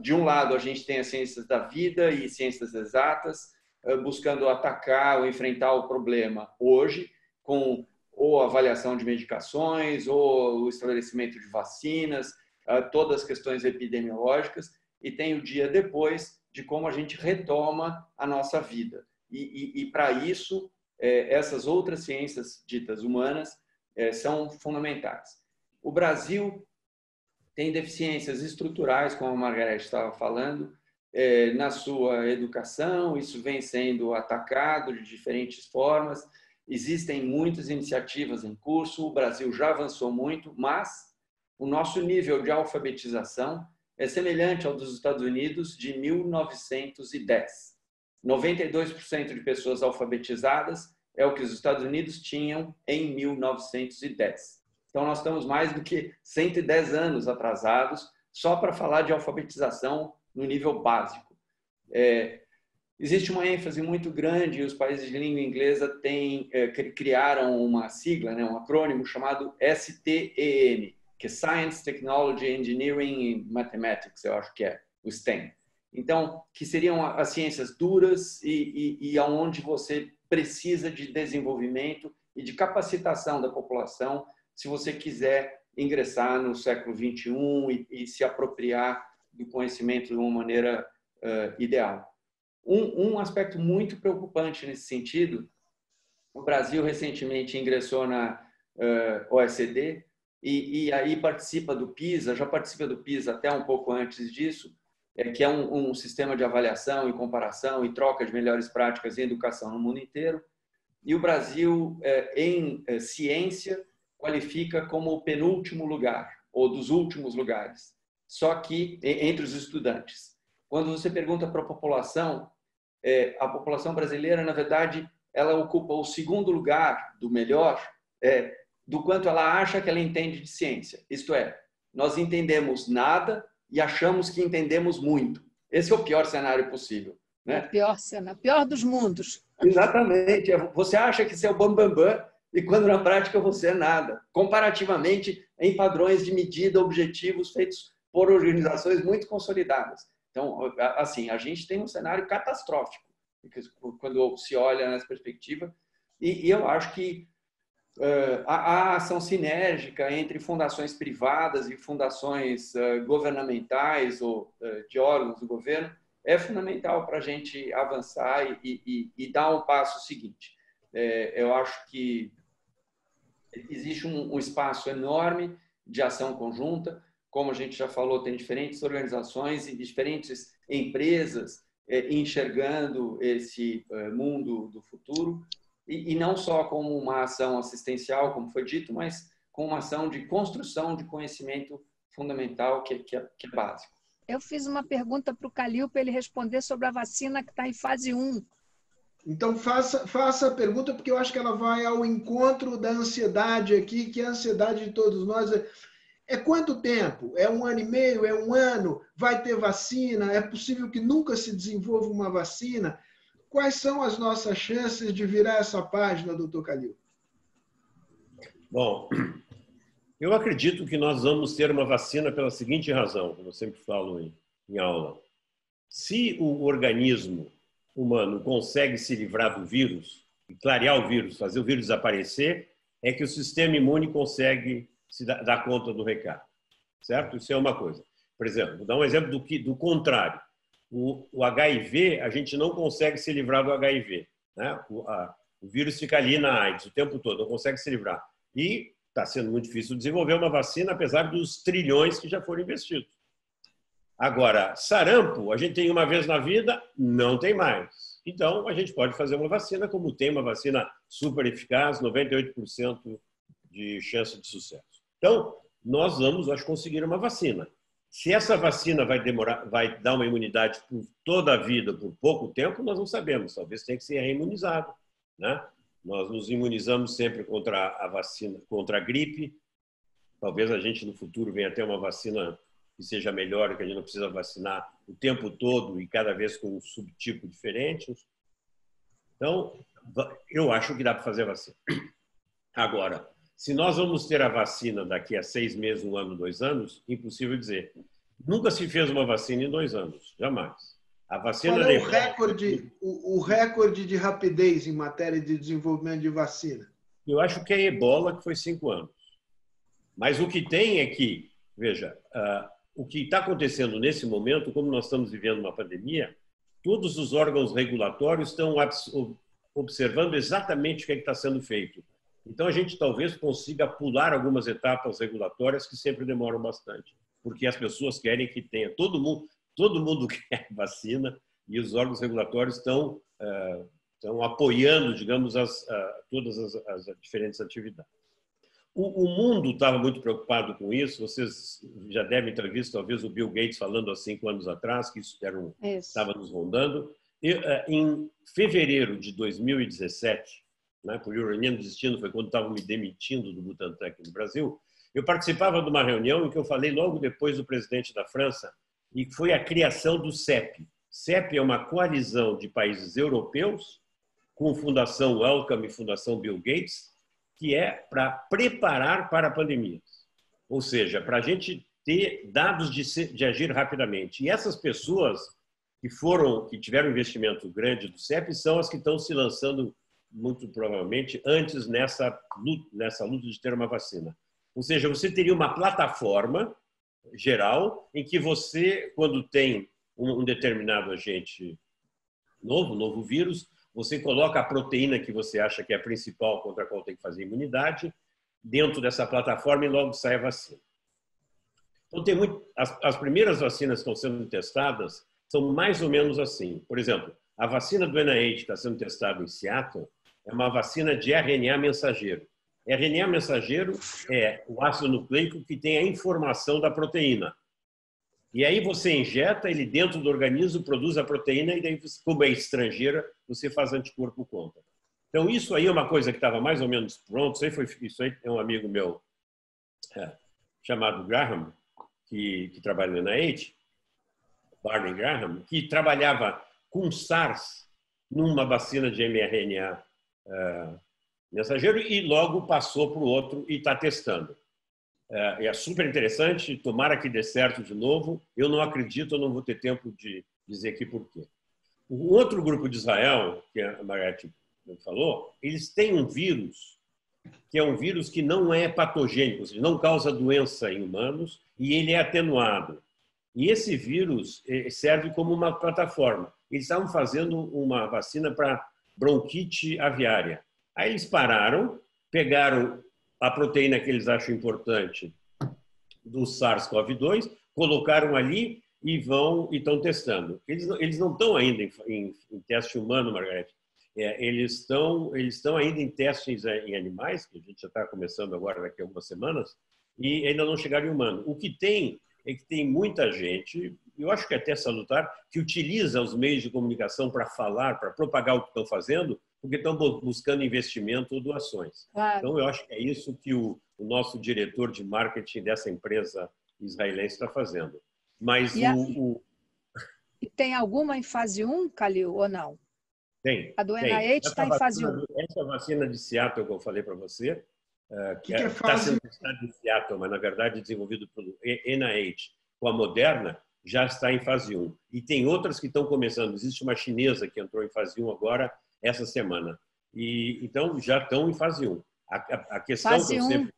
de um lado a gente tem as ciências da vida e ciências exatas buscando atacar ou enfrentar o problema hoje com ou avaliação de medicações ou o estabelecimento de vacinas, todas as questões epidemiológicas e tem o dia depois de como a gente retoma a nossa vida. E, e, e para isso, é, essas outras ciências ditas humanas é, são fundamentais. O Brasil tem deficiências estruturais, como a Margareth estava falando, é, na sua educação, isso vem sendo atacado de diferentes formas. Existem muitas iniciativas em curso, o Brasil já avançou muito, mas o nosso nível de alfabetização é semelhante ao dos Estados Unidos de 1910. 92% de pessoas alfabetizadas é o que os Estados Unidos tinham em 1910. Então, nós estamos mais do que 110 anos atrasados só para falar de alfabetização no nível básico. É, existe uma ênfase muito grande, os países de língua inglesa têm, é, criaram uma sigla, né, um acrônimo chamado STEM, que é Science, Technology, Engineering and Mathematics, eu acho que é o STEM. Então, que seriam as ciências duras e, e, e aonde você precisa de desenvolvimento e de capacitação da população se você quiser ingressar no século 21 e, e se apropriar do conhecimento de uma maneira uh, ideal. Um, um aspecto muito preocupante nesse sentido, o Brasil recentemente ingressou na uh, OECD e, e, aí participa do PISA, já participa do PISA até um pouco antes disso, é, que é um, um, sistema de avaliação e comparação e troca de melhores práticas em educação no mundo inteiro. E o Brasil, é, em é, ciência, qualifica como o penúltimo lugar, ou dos últimos lugares, só que entre os estudantes. Quando você pergunta para a população, é, a população brasileira, na verdade, ela ocupa o segundo lugar do melhor, é, do quanto ela acha que ela entende de ciência. Isto é, nós entendemos nada e achamos que entendemos muito. Esse é o pior cenário possível. Né? O pior cenário, pior dos mundos. Exatamente. Você acha que você é o bambambam bam, bam, e quando na prática você é nada. Comparativamente em padrões de medida objetivos feitos por organizações muito consolidadas. Então, assim, a gente tem um cenário catastrófico quando se olha nessa perspectiva. E, e eu acho que uh, a, a, ação sinérgica entre fundações privadas e fundações uh, governamentais ou uh, de órgãos do governo é fundamental para a gente avançar e, e, e, dar um passo seguinte. É, eu acho que existe um, um espaço enorme de ação conjunta como a gente já falou, tem diferentes organizações e diferentes empresas é, enxergando esse é, mundo do futuro, e, não só como uma ação assistencial, como foi dito, mas com uma ação de construção de conhecimento fundamental que, que, é, que é básico. Eu fiz uma pergunta para o Calil para ele responder sobre a vacina que está em fase 1. Então, faça, faça a pergunta, porque eu acho que ela vai ao encontro da ansiedade aqui, que é a ansiedade de todos nós. É quanto tempo? É um ano e meio? É um ano? Vai ter vacina? É possível que nunca se desenvolva uma vacina? Quais são as nossas chances de virar essa página, doutor Calil? Bom, eu acredito que nós vamos ter uma vacina pela seguinte razão, como eu sempre falo em, em aula. Se o organismo humano consegue se livrar do vírus, clarear o vírus, fazer o vírus desaparecer, é que o sistema imune consegue se dá, conta do recado. Certo? Isso é uma coisa. Por exemplo, vou dar um exemplo do, que, do contrário. O, o HIV, a gente não consegue se livrar do HIV. Né? O, a, o vírus fica ali na AIDS o tempo todo, não consegue se livrar. E está sendo muito difícil desenvolver uma vacina, apesar dos trilhões que já foram investidos. Agora, sarampo, a gente tem uma vez na vida, não tem mais. Então, a gente pode fazer uma vacina, como tem uma vacina super eficaz, 98% de chance de sucesso. Então, nós vamos, acho, conseguir uma vacina. Se essa vacina vai demorar, vai dar uma imunidade por toda a vida, por pouco tempo, nós não sabemos. Talvez tenha que ser reimunizado, né? Nós nos imunizamos sempre contra a vacina, contra a gripe. Talvez a gente no futuro venha ter uma vacina que seja melhor, que a gente não precisa vacinar o tempo todo e cada vez com um subtipo diferente. Então, eu acho que dá para fazer vacina. Agora, se nós vamos ter a vacina daqui a seis meses, um ano, dois anos, impossível dizer. Nunca se fez uma vacina em dois anos, jamais. A vacina Qual é o recorde, o, o recorde de rapidez em matéria de desenvolvimento de vacina? Eu acho que é ebola, que foi cinco anos. Mas o que tem é que, veja, uh, o que está acontecendo nesse momento, como nós estamos vivendo uma pandemia, todos os órgãos regulatórios estão observando exatamente o que é está sendo feito. Então, a gente talvez consiga pular algumas etapas regulatórias que sempre demoram bastante, porque as pessoas querem que tenha todo mundo, todo mundo *laughs* quer vacina e os órgãos regulatórios estão, uh, estão apoiando, digamos, as, uh, todas as, as, diferentes atividades. O, o mundo estava muito preocupado com isso. Vocês já devem ter visto, talvez, o Bill Gates falando há cinco anos atrás que isso, um, estava nos rondando. E, uh, em fevereiro de 2017, né, por ironia destino, foi quando estavam me demitindo do Butantan aqui no Brasil, eu participava de uma reunião em que eu falei logo depois do presidente da França, e foi a criação do CEP. CEP é uma coalizão de países europeus, com Fundação Wellcome e Fundação Bill Gates, que é para preparar para pandemias. Ou seja, para a gente ter dados de, ser, de agir rapidamente. E essas pessoas que foram, que tiveram investimento grande do CEP, são as que estão se lançando muito provavelmente antes nessa luta, nessa luta de ter uma vacina. Ou seja, você teria uma plataforma geral em que você, quando tem um determinado agente novo, novo vírus, você coloca a proteína que você acha que é a principal contra a qual tem que fazer imunidade dentro dessa plataforma e logo sai a vacina. Então, tem muito, as, as primeiras vacinas que estão sendo testadas são mais ou menos assim. Por exemplo, a vacina do NIH que está sendo testada em Seattle é uma vacina de RNA mensageiro. RNA mensageiro é o ácido nucleico que tem a informação da proteína. E aí você injeta ele dentro do organismo, produz a proteína e daí, como é estrangeira, você faz anticorpo contra. Então isso aí é uma coisa que estava mais ou menos pronto. Isso aí, foi, isso aí é um amigo meu é, chamado Graham, que, que trabalha na NIH, Barney Graham, que trabalhava com SARS numa vacina de mRNA mensageiro e logo passou para o outro e está testando. É, é, super interessante, tomara que dê certo de novo. Eu não acredito, eu não vou ter tempo de dizer aqui por quê. O outro grupo de Israel, que a Margarete falou, eles têm um vírus que é um vírus que não é patogênico, ou seja, não causa doença em humanos e ele é atenuado. E esse vírus eh, serve como uma plataforma. Eles estavam fazendo uma vacina para bronquite aviária. Aí eles pararam, pegaram a proteína que eles acham importante do SARS-CoV-2, colocaram ali e vão e estão testando. Eles, eles não estão ainda em, em, em teste humano, Margarete. É, eles estão eles estão ainda em testes em animais, que a gente já está começando agora daqui a algumas semanas, e ainda não chegaram em humano. O que tem é que tem muita gente, eu acho que é até salutar, que utiliza os meios de comunicação para falar, para propagar o que estão fazendo, porque estão buscando investimento ou doações. Claro. Então, eu acho que é isso que o, o, nosso diretor de marketing dessa empresa israelense está fazendo. Mas e, o, o... e tem alguma em fase 1, Calil, ou não? Tem. A do NIH está em fase 1. Essa vacina de Seattle que eu falei para você, uh, que é está sendo testada em Seattle, mas na verdade desenvolvido pelo NIH com a Moderna, já está em fase 1. E tem outras que estão começando. Existe uma chinesa que entrou em fase 1 agora, essa semana. E então já estão em fase 1. A, a, a questão fase que eu sempre...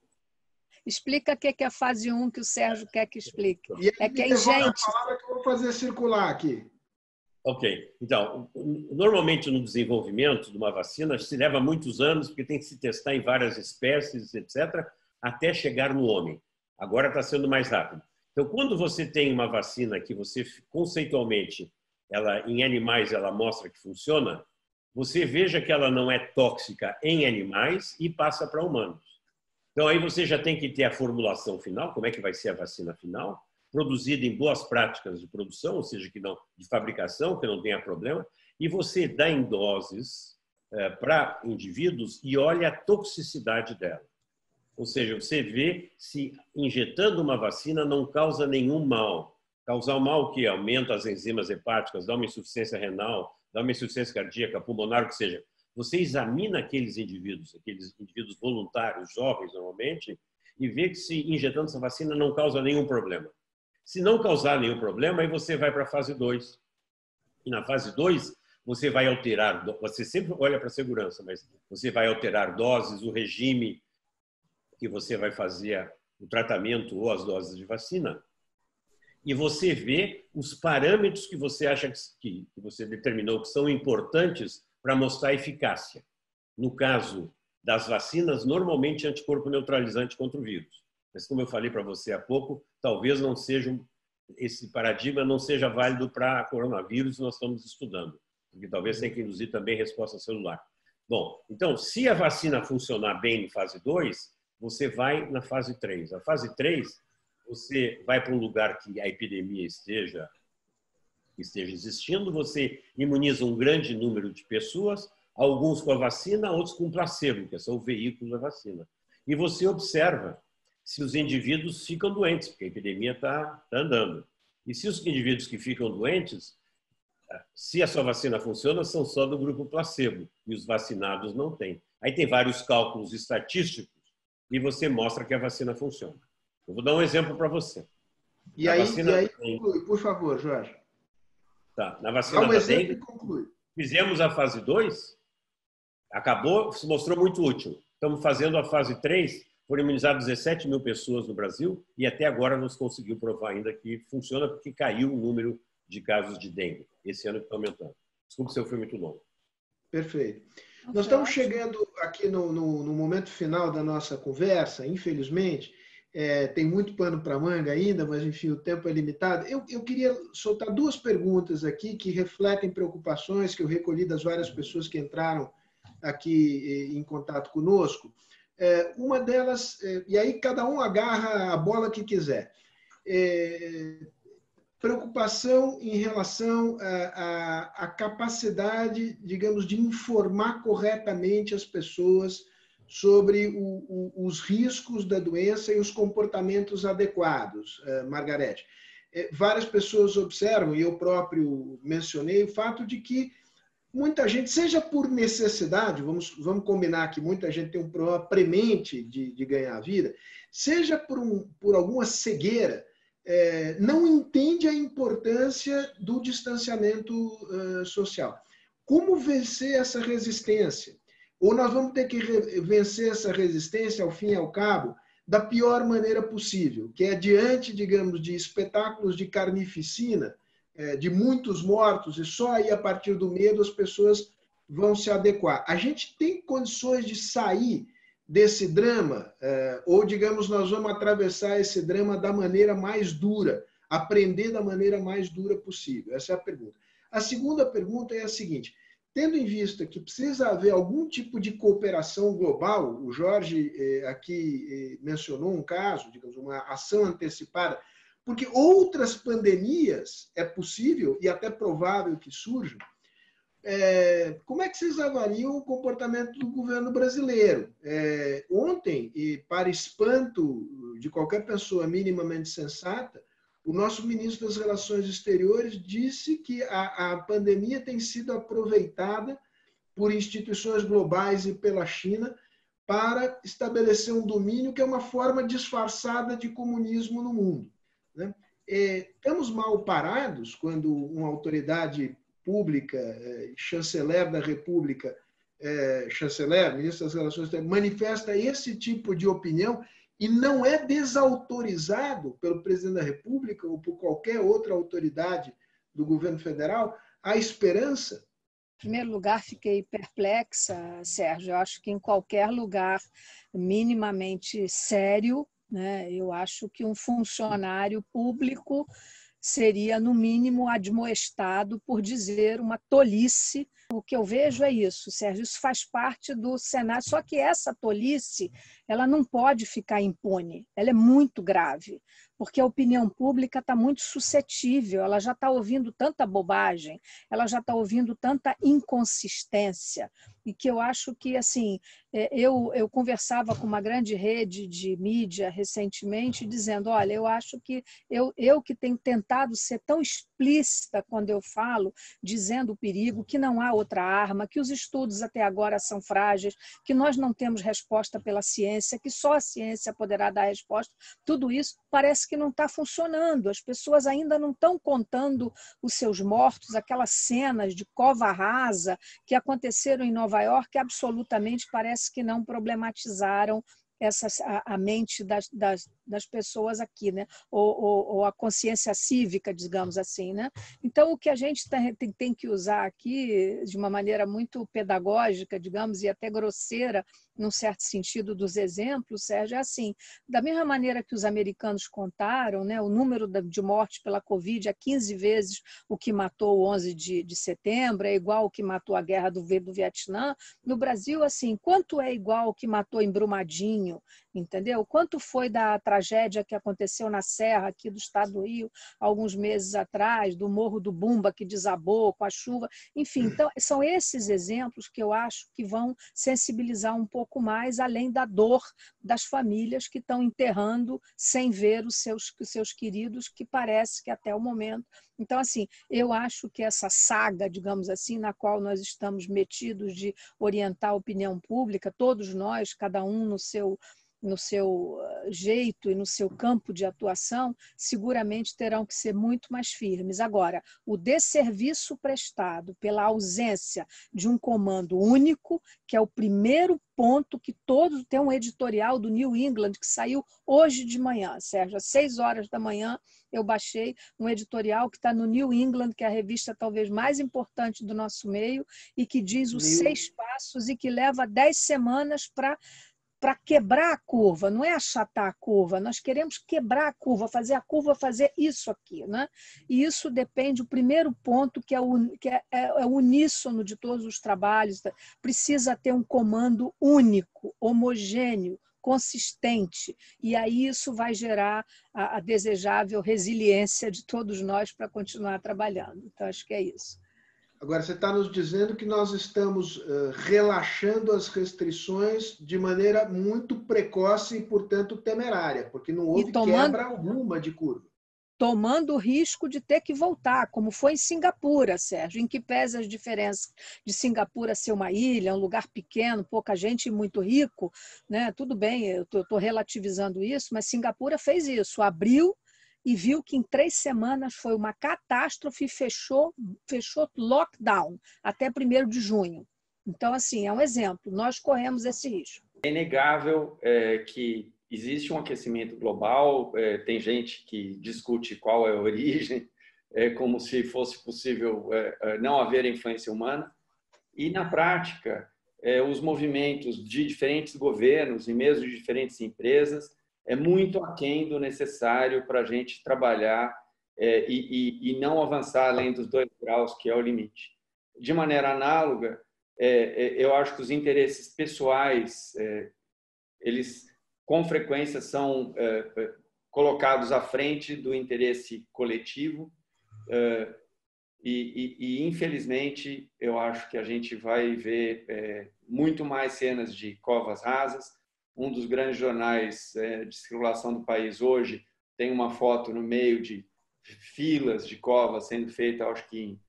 Explica o que é a fase 1 que o Sérgio quer que explique. é que é gente. que eu vou fazer circular aqui. Ok. Então, normalmente no desenvolvimento de uma vacina se leva muitos anos, porque tem que se testar em várias espécies, etc., até chegar no homem. Agora está sendo mais rápido. Então, quando você tem uma vacina que você conceitualmente, ela em animais ela mostra que funciona, você veja que ela não é tóxica em animais e passa para humanos. Então aí você já tem que ter a formulação final, como é que vai ser a vacina final, produzida em boas práticas de produção, ou seja, que não de fabricação, que não tenha problema, e você dá em doses é, para indivíduos e olha a toxicidade dela. Ou seja, você vê se injetando uma vacina não causa nenhum mal. Causar mal que aumenta as enzimas hepáticas, dá uma insuficiência renal, dá uma insuficiência cardíaca, pulmonar, o que seja. Você examina aqueles indivíduos, aqueles indivíduos voluntários, jovens normalmente, e vê que se injetando essa vacina não causa nenhum problema. Se não causar nenhum problema, aí você vai para a fase 2. E na fase 2, você vai alterar, você sempre olha para a segurança, mas você vai alterar doses, o regime que você vai fazer o tratamento ou as doses de vacina. e você vê os parâmetros que você acha que, que você determinou que são importantes para mostrar eficácia. No caso das vacinas, normalmente anticorpo neutralizante contra o vírus. Mas como eu falei para você há pouco, talvez não seja esse paradigma não seja válido para coronavírus, nós estamos estudando, porque talvez tenha que induzir também resposta celular. Bom, então, se a vacina funcionar bem em fase 2, você vai na fase 3. A fase 3, você vai para um lugar que a epidemia esteja esteja existindo, você imuniza um grande número de pessoas, alguns com a vacina, outros com placebo, que é o veículo da vacina. E você observa se os indivíduos ficam doentes, porque a epidemia está tá andando. E se os indivíduos que ficam doentes, se a sua vacina funciona, são só do grupo placebo e os vacinados não têm. Aí tem vários cálculos estatísticos e você mostra que a vacina funciona. Eu vou dar um exemplo para você. E aí, e aí conclui, por favor, Jorge. Tá. Na vacina Dá um da dengue, conclui. fizemos a fase 2, acabou, se mostrou muito útil. Estamos fazendo a fase 3, foram imunizadas 17 mil pessoas no Brasil e até agora não se conseguiu provar ainda que funciona porque caiu o número de casos de dengue. Esse ano está aumentando. Desculpe se eu fui muito longo. Perfeito. Nós estamos chegando aqui no, no, no momento final da nossa conversa, infelizmente. É, tem muito pano para manga ainda, mas enfim, o tempo é limitado. Eu, eu queria soltar duas perguntas aqui que refletem preocupações que eu recolhi das várias pessoas que entraram aqui em contato conosco. É, uma delas, é, e aí cada um agarra a bola que quiser. Preocupação em relação à capacidade, digamos, de informar corretamente as pessoas sobre o, o, os riscos da doença e os comportamentos adequados, é, Margarete. É, várias pessoas observam, e eu próprio mencionei, o fato de que muita gente, seja por necessidade, vamos, vamos combinar que muita gente tem um problema premente de, de ganhar a vida, seja por, um, por alguma cegueira, é, não entende a importância do distanciamento uh, social. Como vencer essa resistência? Ou nós vamos ter que vencer essa resistência, ao fim e ao cabo, da pior maneira possível, que é diante, digamos, de espetáculos de carnificina, é, de muitos mortos, e só aí, a partir do medo, as pessoas vão se adequar. A gente tem condições de sair desse drama, é, ou, digamos, nós vamos atravessar esse drama da maneira mais dura, aprender da maneira mais dura possível? Essa é a pergunta. A segunda pergunta é a seguinte: tendo em vista que precisa haver algum tipo de cooperação global, o Jorge é, aqui mencionou um caso, digamos, uma ação antecipada porque outras pandemias é possível e até provável que surjam. É, como é que vocês avaliam o comportamento do governo brasileiro? É, ontem, e para espanto de qualquer pessoa minimamente sensata, o nosso ministro das Relações Exteriores disse que a, a pandemia tem sido aproveitada por instituições globais e pela China para estabelecer um domínio que é uma forma disfarçada de comunismo no mundo. Né? É, estamos mal parados quando uma autoridade pública, é, chanceler da República, é, chanceler, ministro das Relações Exteriores, manifesta esse tipo de opinião e não é desautorizado pelo presidente da República ou por qualquer outra autoridade do governo federal, a esperança? Em primeiro lugar, fiquei perplexa, Sérgio. Eu acho que em qualquer lugar minimamente sério, né? Eu acho que um funcionário público seria, no mínimo, admoestado por dizer uma tolice. O que eu vejo é isso, Sérgio, isso faz parte do cenário. Só que essa tolice, ela não pode ficar impune, ela é muito grave porque a opinião pública está muito suscetível, ela já está ouvindo tanta bobagem, ela já está ouvindo tanta inconsistência, e que eu acho que, assim, é, eu, eu conversava com uma grande rede de mídia recentemente, dizendo, olha, eu acho que eu, eu que tenho tentado ser tão explícita quando eu falo, dizendo o perigo, que não há outra arma, que os estudos até agora são frágeis, que nós não temos resposta pela ciência, que só a ciência poderá dar resposta, tudo isso parece que não está funcionando. As pessoas ainda não estão contando os seus mortos, aquelas cenas de cova rasa que aconteceram em Nova York, absolutamente parece que não problematizaram essa, a, a mente das, das, das pessoas aqui, né? Ou, ou, ou, a consciência cívica, digamos assim, né? Então, o que a gente tem, tem, tem que usar aqui de uma maneira muito pedagógica, digamos, e até grosseira, num certo sentido, dos exemplos, Sérgio, é assim, da mesma maneira que os americanos contaram, né, o número de mortes pela Covid é 15 vezes o que matou o 11 de, de setembro, é igual o que matou a guerra do, do Vietnã. No Brasil, assim, quanto é igual o que matou em Brumadinho, entendeu? Quanto foi da tragédia que aconteceu na Serra, aqui do estado do Rio, alguns meses atrás, do Morro do Bumba, que desabou com a chuva. Enfim, então, são esses exemplos que eu acho que vão sensibilizar um pouco mais, além da dor das famílias que estão enterrando sem ver os seus, os seus queridos, que parece que até o momento. Então, assim, eu acho que essa saga, digamos assim, na qual nós estamos metidos de orientar a opinião pública, todos nós, cada um no seu no seu ah, jeito e no seu campo de atuação, seguramente terão que ser muito mais firmes. Agora, o desserviço prestado pela ausência de um comando único, que é o primeiro ponto que todos tem um editorial do New England que saiu hoje de manhã, Sérgio, às seis horas da manhã eu baixei um editorial que está no New England, que é a revista talvez mais importante do nosso meio e que diz os seis passos e que leva dez semanas para para quebrar a curva, não é achatar a curva, nós queremos quebrar a curva, fazer a curva fazer isso aqui. Né? E isso depende, o primeiro ponto, que é o, que é, é, é uníssono de todos os trabalhos, precisa ter um comando único, homogêneo, consistente. E aí isso vai gerar a, a desejável resiliência de todos nós para continuar trabalhando. Então, acho que é isso. Agora, você está nos dizendo que nós estamos uh, relaxando as restrições de maneira muito precoce e, portanto, temerária, porque não houve tomando, quebra alguma de curva. Tomando o risco de ter que voltar, como foi em Singapura, Sérgio, em que pesa as diferenças de Singapura ser uma ilha, um lugar pequeno, pouca gente e muito rico. Né? Tudo bem, eu estou relativizando isso, mas Singapura fez isso, abriu e viu que em três semanas foi uma catástrofe e fechou, fechou lockdown até 1 de junho. Então, assim, é um exemplo. Nós corremos esse risco. É inegável é, que existe um aquecimento global, é, tem gente que discute qual é a origem, é, como se fosse possível é, é, não haver influência humana. E, na prática, é, os movimentos de diferentes governos e mesmo de diferentes empresas é muito aquém do necessário para a gente trabalhar é, e, e, e, não avançar além dos dois graus, que é o limite. De maneira análoga, é, é, eu acho que os interesses pessoais, é, eles com frequência são é, é, colocados à frente do interesse coletivo e, e, infelizmente, eu acho que a gente vai ver muito mais cenas de covas rasas, um dos grandes jornais é, de circulação do país hoje tem uma foto no meio de filas de covas sendo feita, acho que em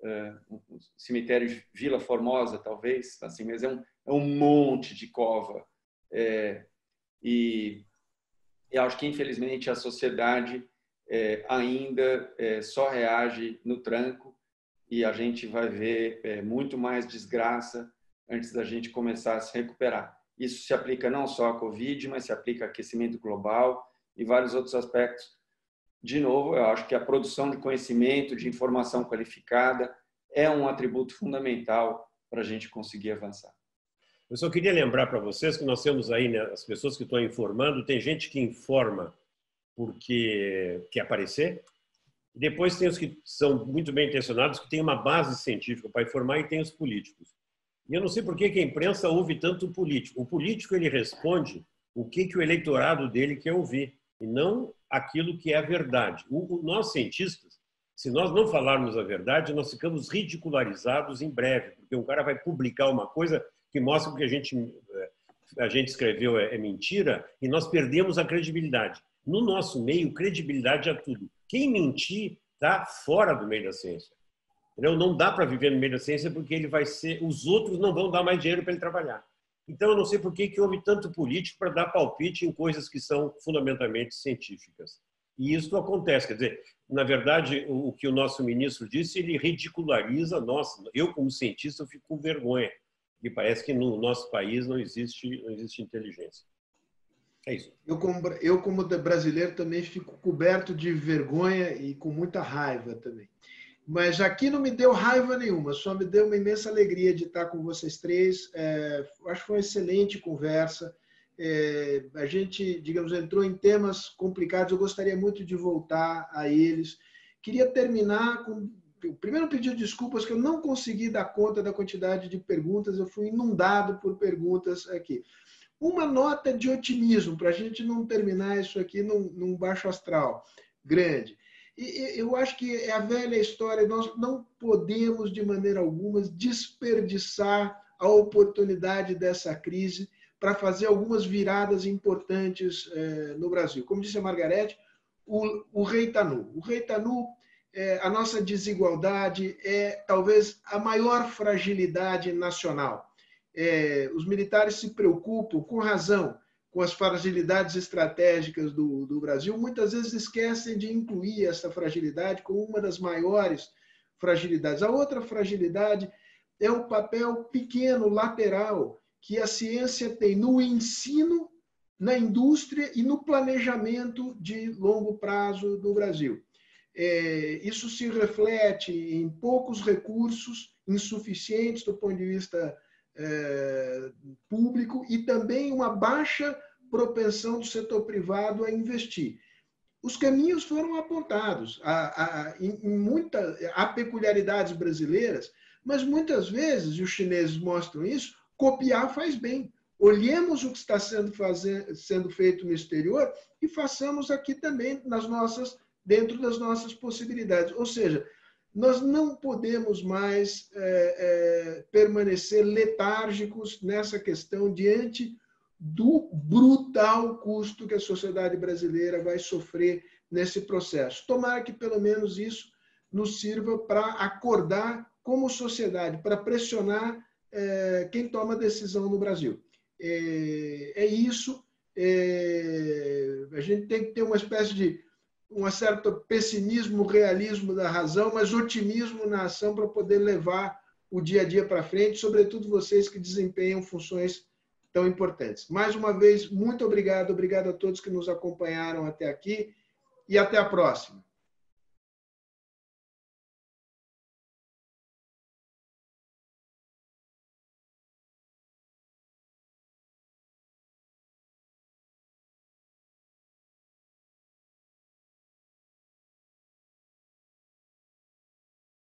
uh, um cemitério de Vila Formosa, talvez, assim, mas é um, é um monte de cova. É, e, acho que, infelizmente, a sociedade é, ainda é, só reage no tranco e a gente vai ver é, muito mais desgraça antes da gente começar a se recuperar. Isso se aplica não só à Covid, mas se aplica a aquecimento global e vários outros aspectos. De novo, eu acho que a produção de conhecimento, de informação qualificada, é um atributo fundamental para a gente conseguir avançar. Eu só queria lembrar para vocês que nós temos aí né, as pessoas que estão informando, tem gente que informa porque quer aparecer, e depois tem os que são muito bem intencionados, que têm uma base científica para informar, e tem os políticos. E eu não sei por que, a imprensa ouve tanto o político. O político ele responde o que, que o eleitorado dele quer ouvir e não aquilo que é a verdade. O, o, nós cientistas, se nós não falarmos a verdade, nós ficamos ridicularizados em breve, porque um cara vai publicar uma coisa que mostra que a gente eh, a gente escreveu é, é mentira e nós perdemos a credibilidade. No nosso meio, credibilidade é tudo. Quem mentir está fora do meio da ciência. Entendeu? Não dá para viver no meio da ciência porque ele vai ser, os outros não vão dar mais dinheiro para ele trabalhar. Então eu não sei por que que houve tanto político para dar palpite em coisas que são fundamentalmente científicas. E isso acontece, quer dizer, na verdade, o que o nosso ministro disse, ele ridiculariza nós. Eu como cientista eu fico com vergonha, e parece que no nosso país não existe não existe inteligência. É isso. Eu como, eu, como brasileiro, também fico coberto de vergonha e com muita raiva também. Mas aqui não me deu raiva nenhuma, só me deu uma imensa alegria de estar com vocês três. É, acho que foi uma excelente conversa. É, a gente, digamos, entrou em temas complicados, eu gostaria muito de voltar a eles. Queria terminar com. Primeiro, pedir desculpas que eu não consegui dar conta da quantidade de perguntas, eu fui inundado por perguntas aqui. Uma nota de otimismo, para a gente não terminar isso aqui num, num baixo astral grande. E eu acho que é a velha história, nós não podemos, de maneira alguma, desperdiçar a oportunidade dessa crise para fazer algumas viradas importantes eh, no Brasil. Como disse a Margarete, o, o rei está nu. O rei está nu, é, a nossa desigualdade é talvez a maior fragilidade nacional. É, os militares se preocupam, com razão, com as fragilidades estratégicas do, do Brasil, muitas vezes esquecem de incluir essa fragilidade como uma das maiores fragilidades. A outra fragilidade é o papel pequeno, lateral, que a ciência tem no ensino, na indústria e no planejamento de longo prazo do Brasil. É, isso se reflete em poucos recursos, insuficientes do ponto de vista é, público e também uma baixa propensão do setor privado a investir. Os caminhos foram apontados. Há, há, em muita, há peculiaridades brasileiras, mas muitas vezes, e os chineses mostram isso, copiar faz bem. Olhemos o que está sendo, fazer, sendo feito no exterior e façamos aqui também nas nossas, dentro das nossas possibilidades. Ou seja, nós não podemos mais é, é, permanecer letárgicos nessa questão diante do brutal custo que a sociedade brasileira vai sofrer nesse processo. Tomara que pelo menos isso nos sirva para acordar como sociedade, para pressionar é, quem toma decisão no Brasil. É, é isso. É, a gente tem que ter uma espécie de um certo pessimismo, realismo da razão, mas otimismo na ação para poder levar o dia a dia para frente, sobretudo vocês que desempenham funções tão importantes. Mais uma vez, muito obrigado, obrigado a todos que nos acompanharam até aqui e até a próxima.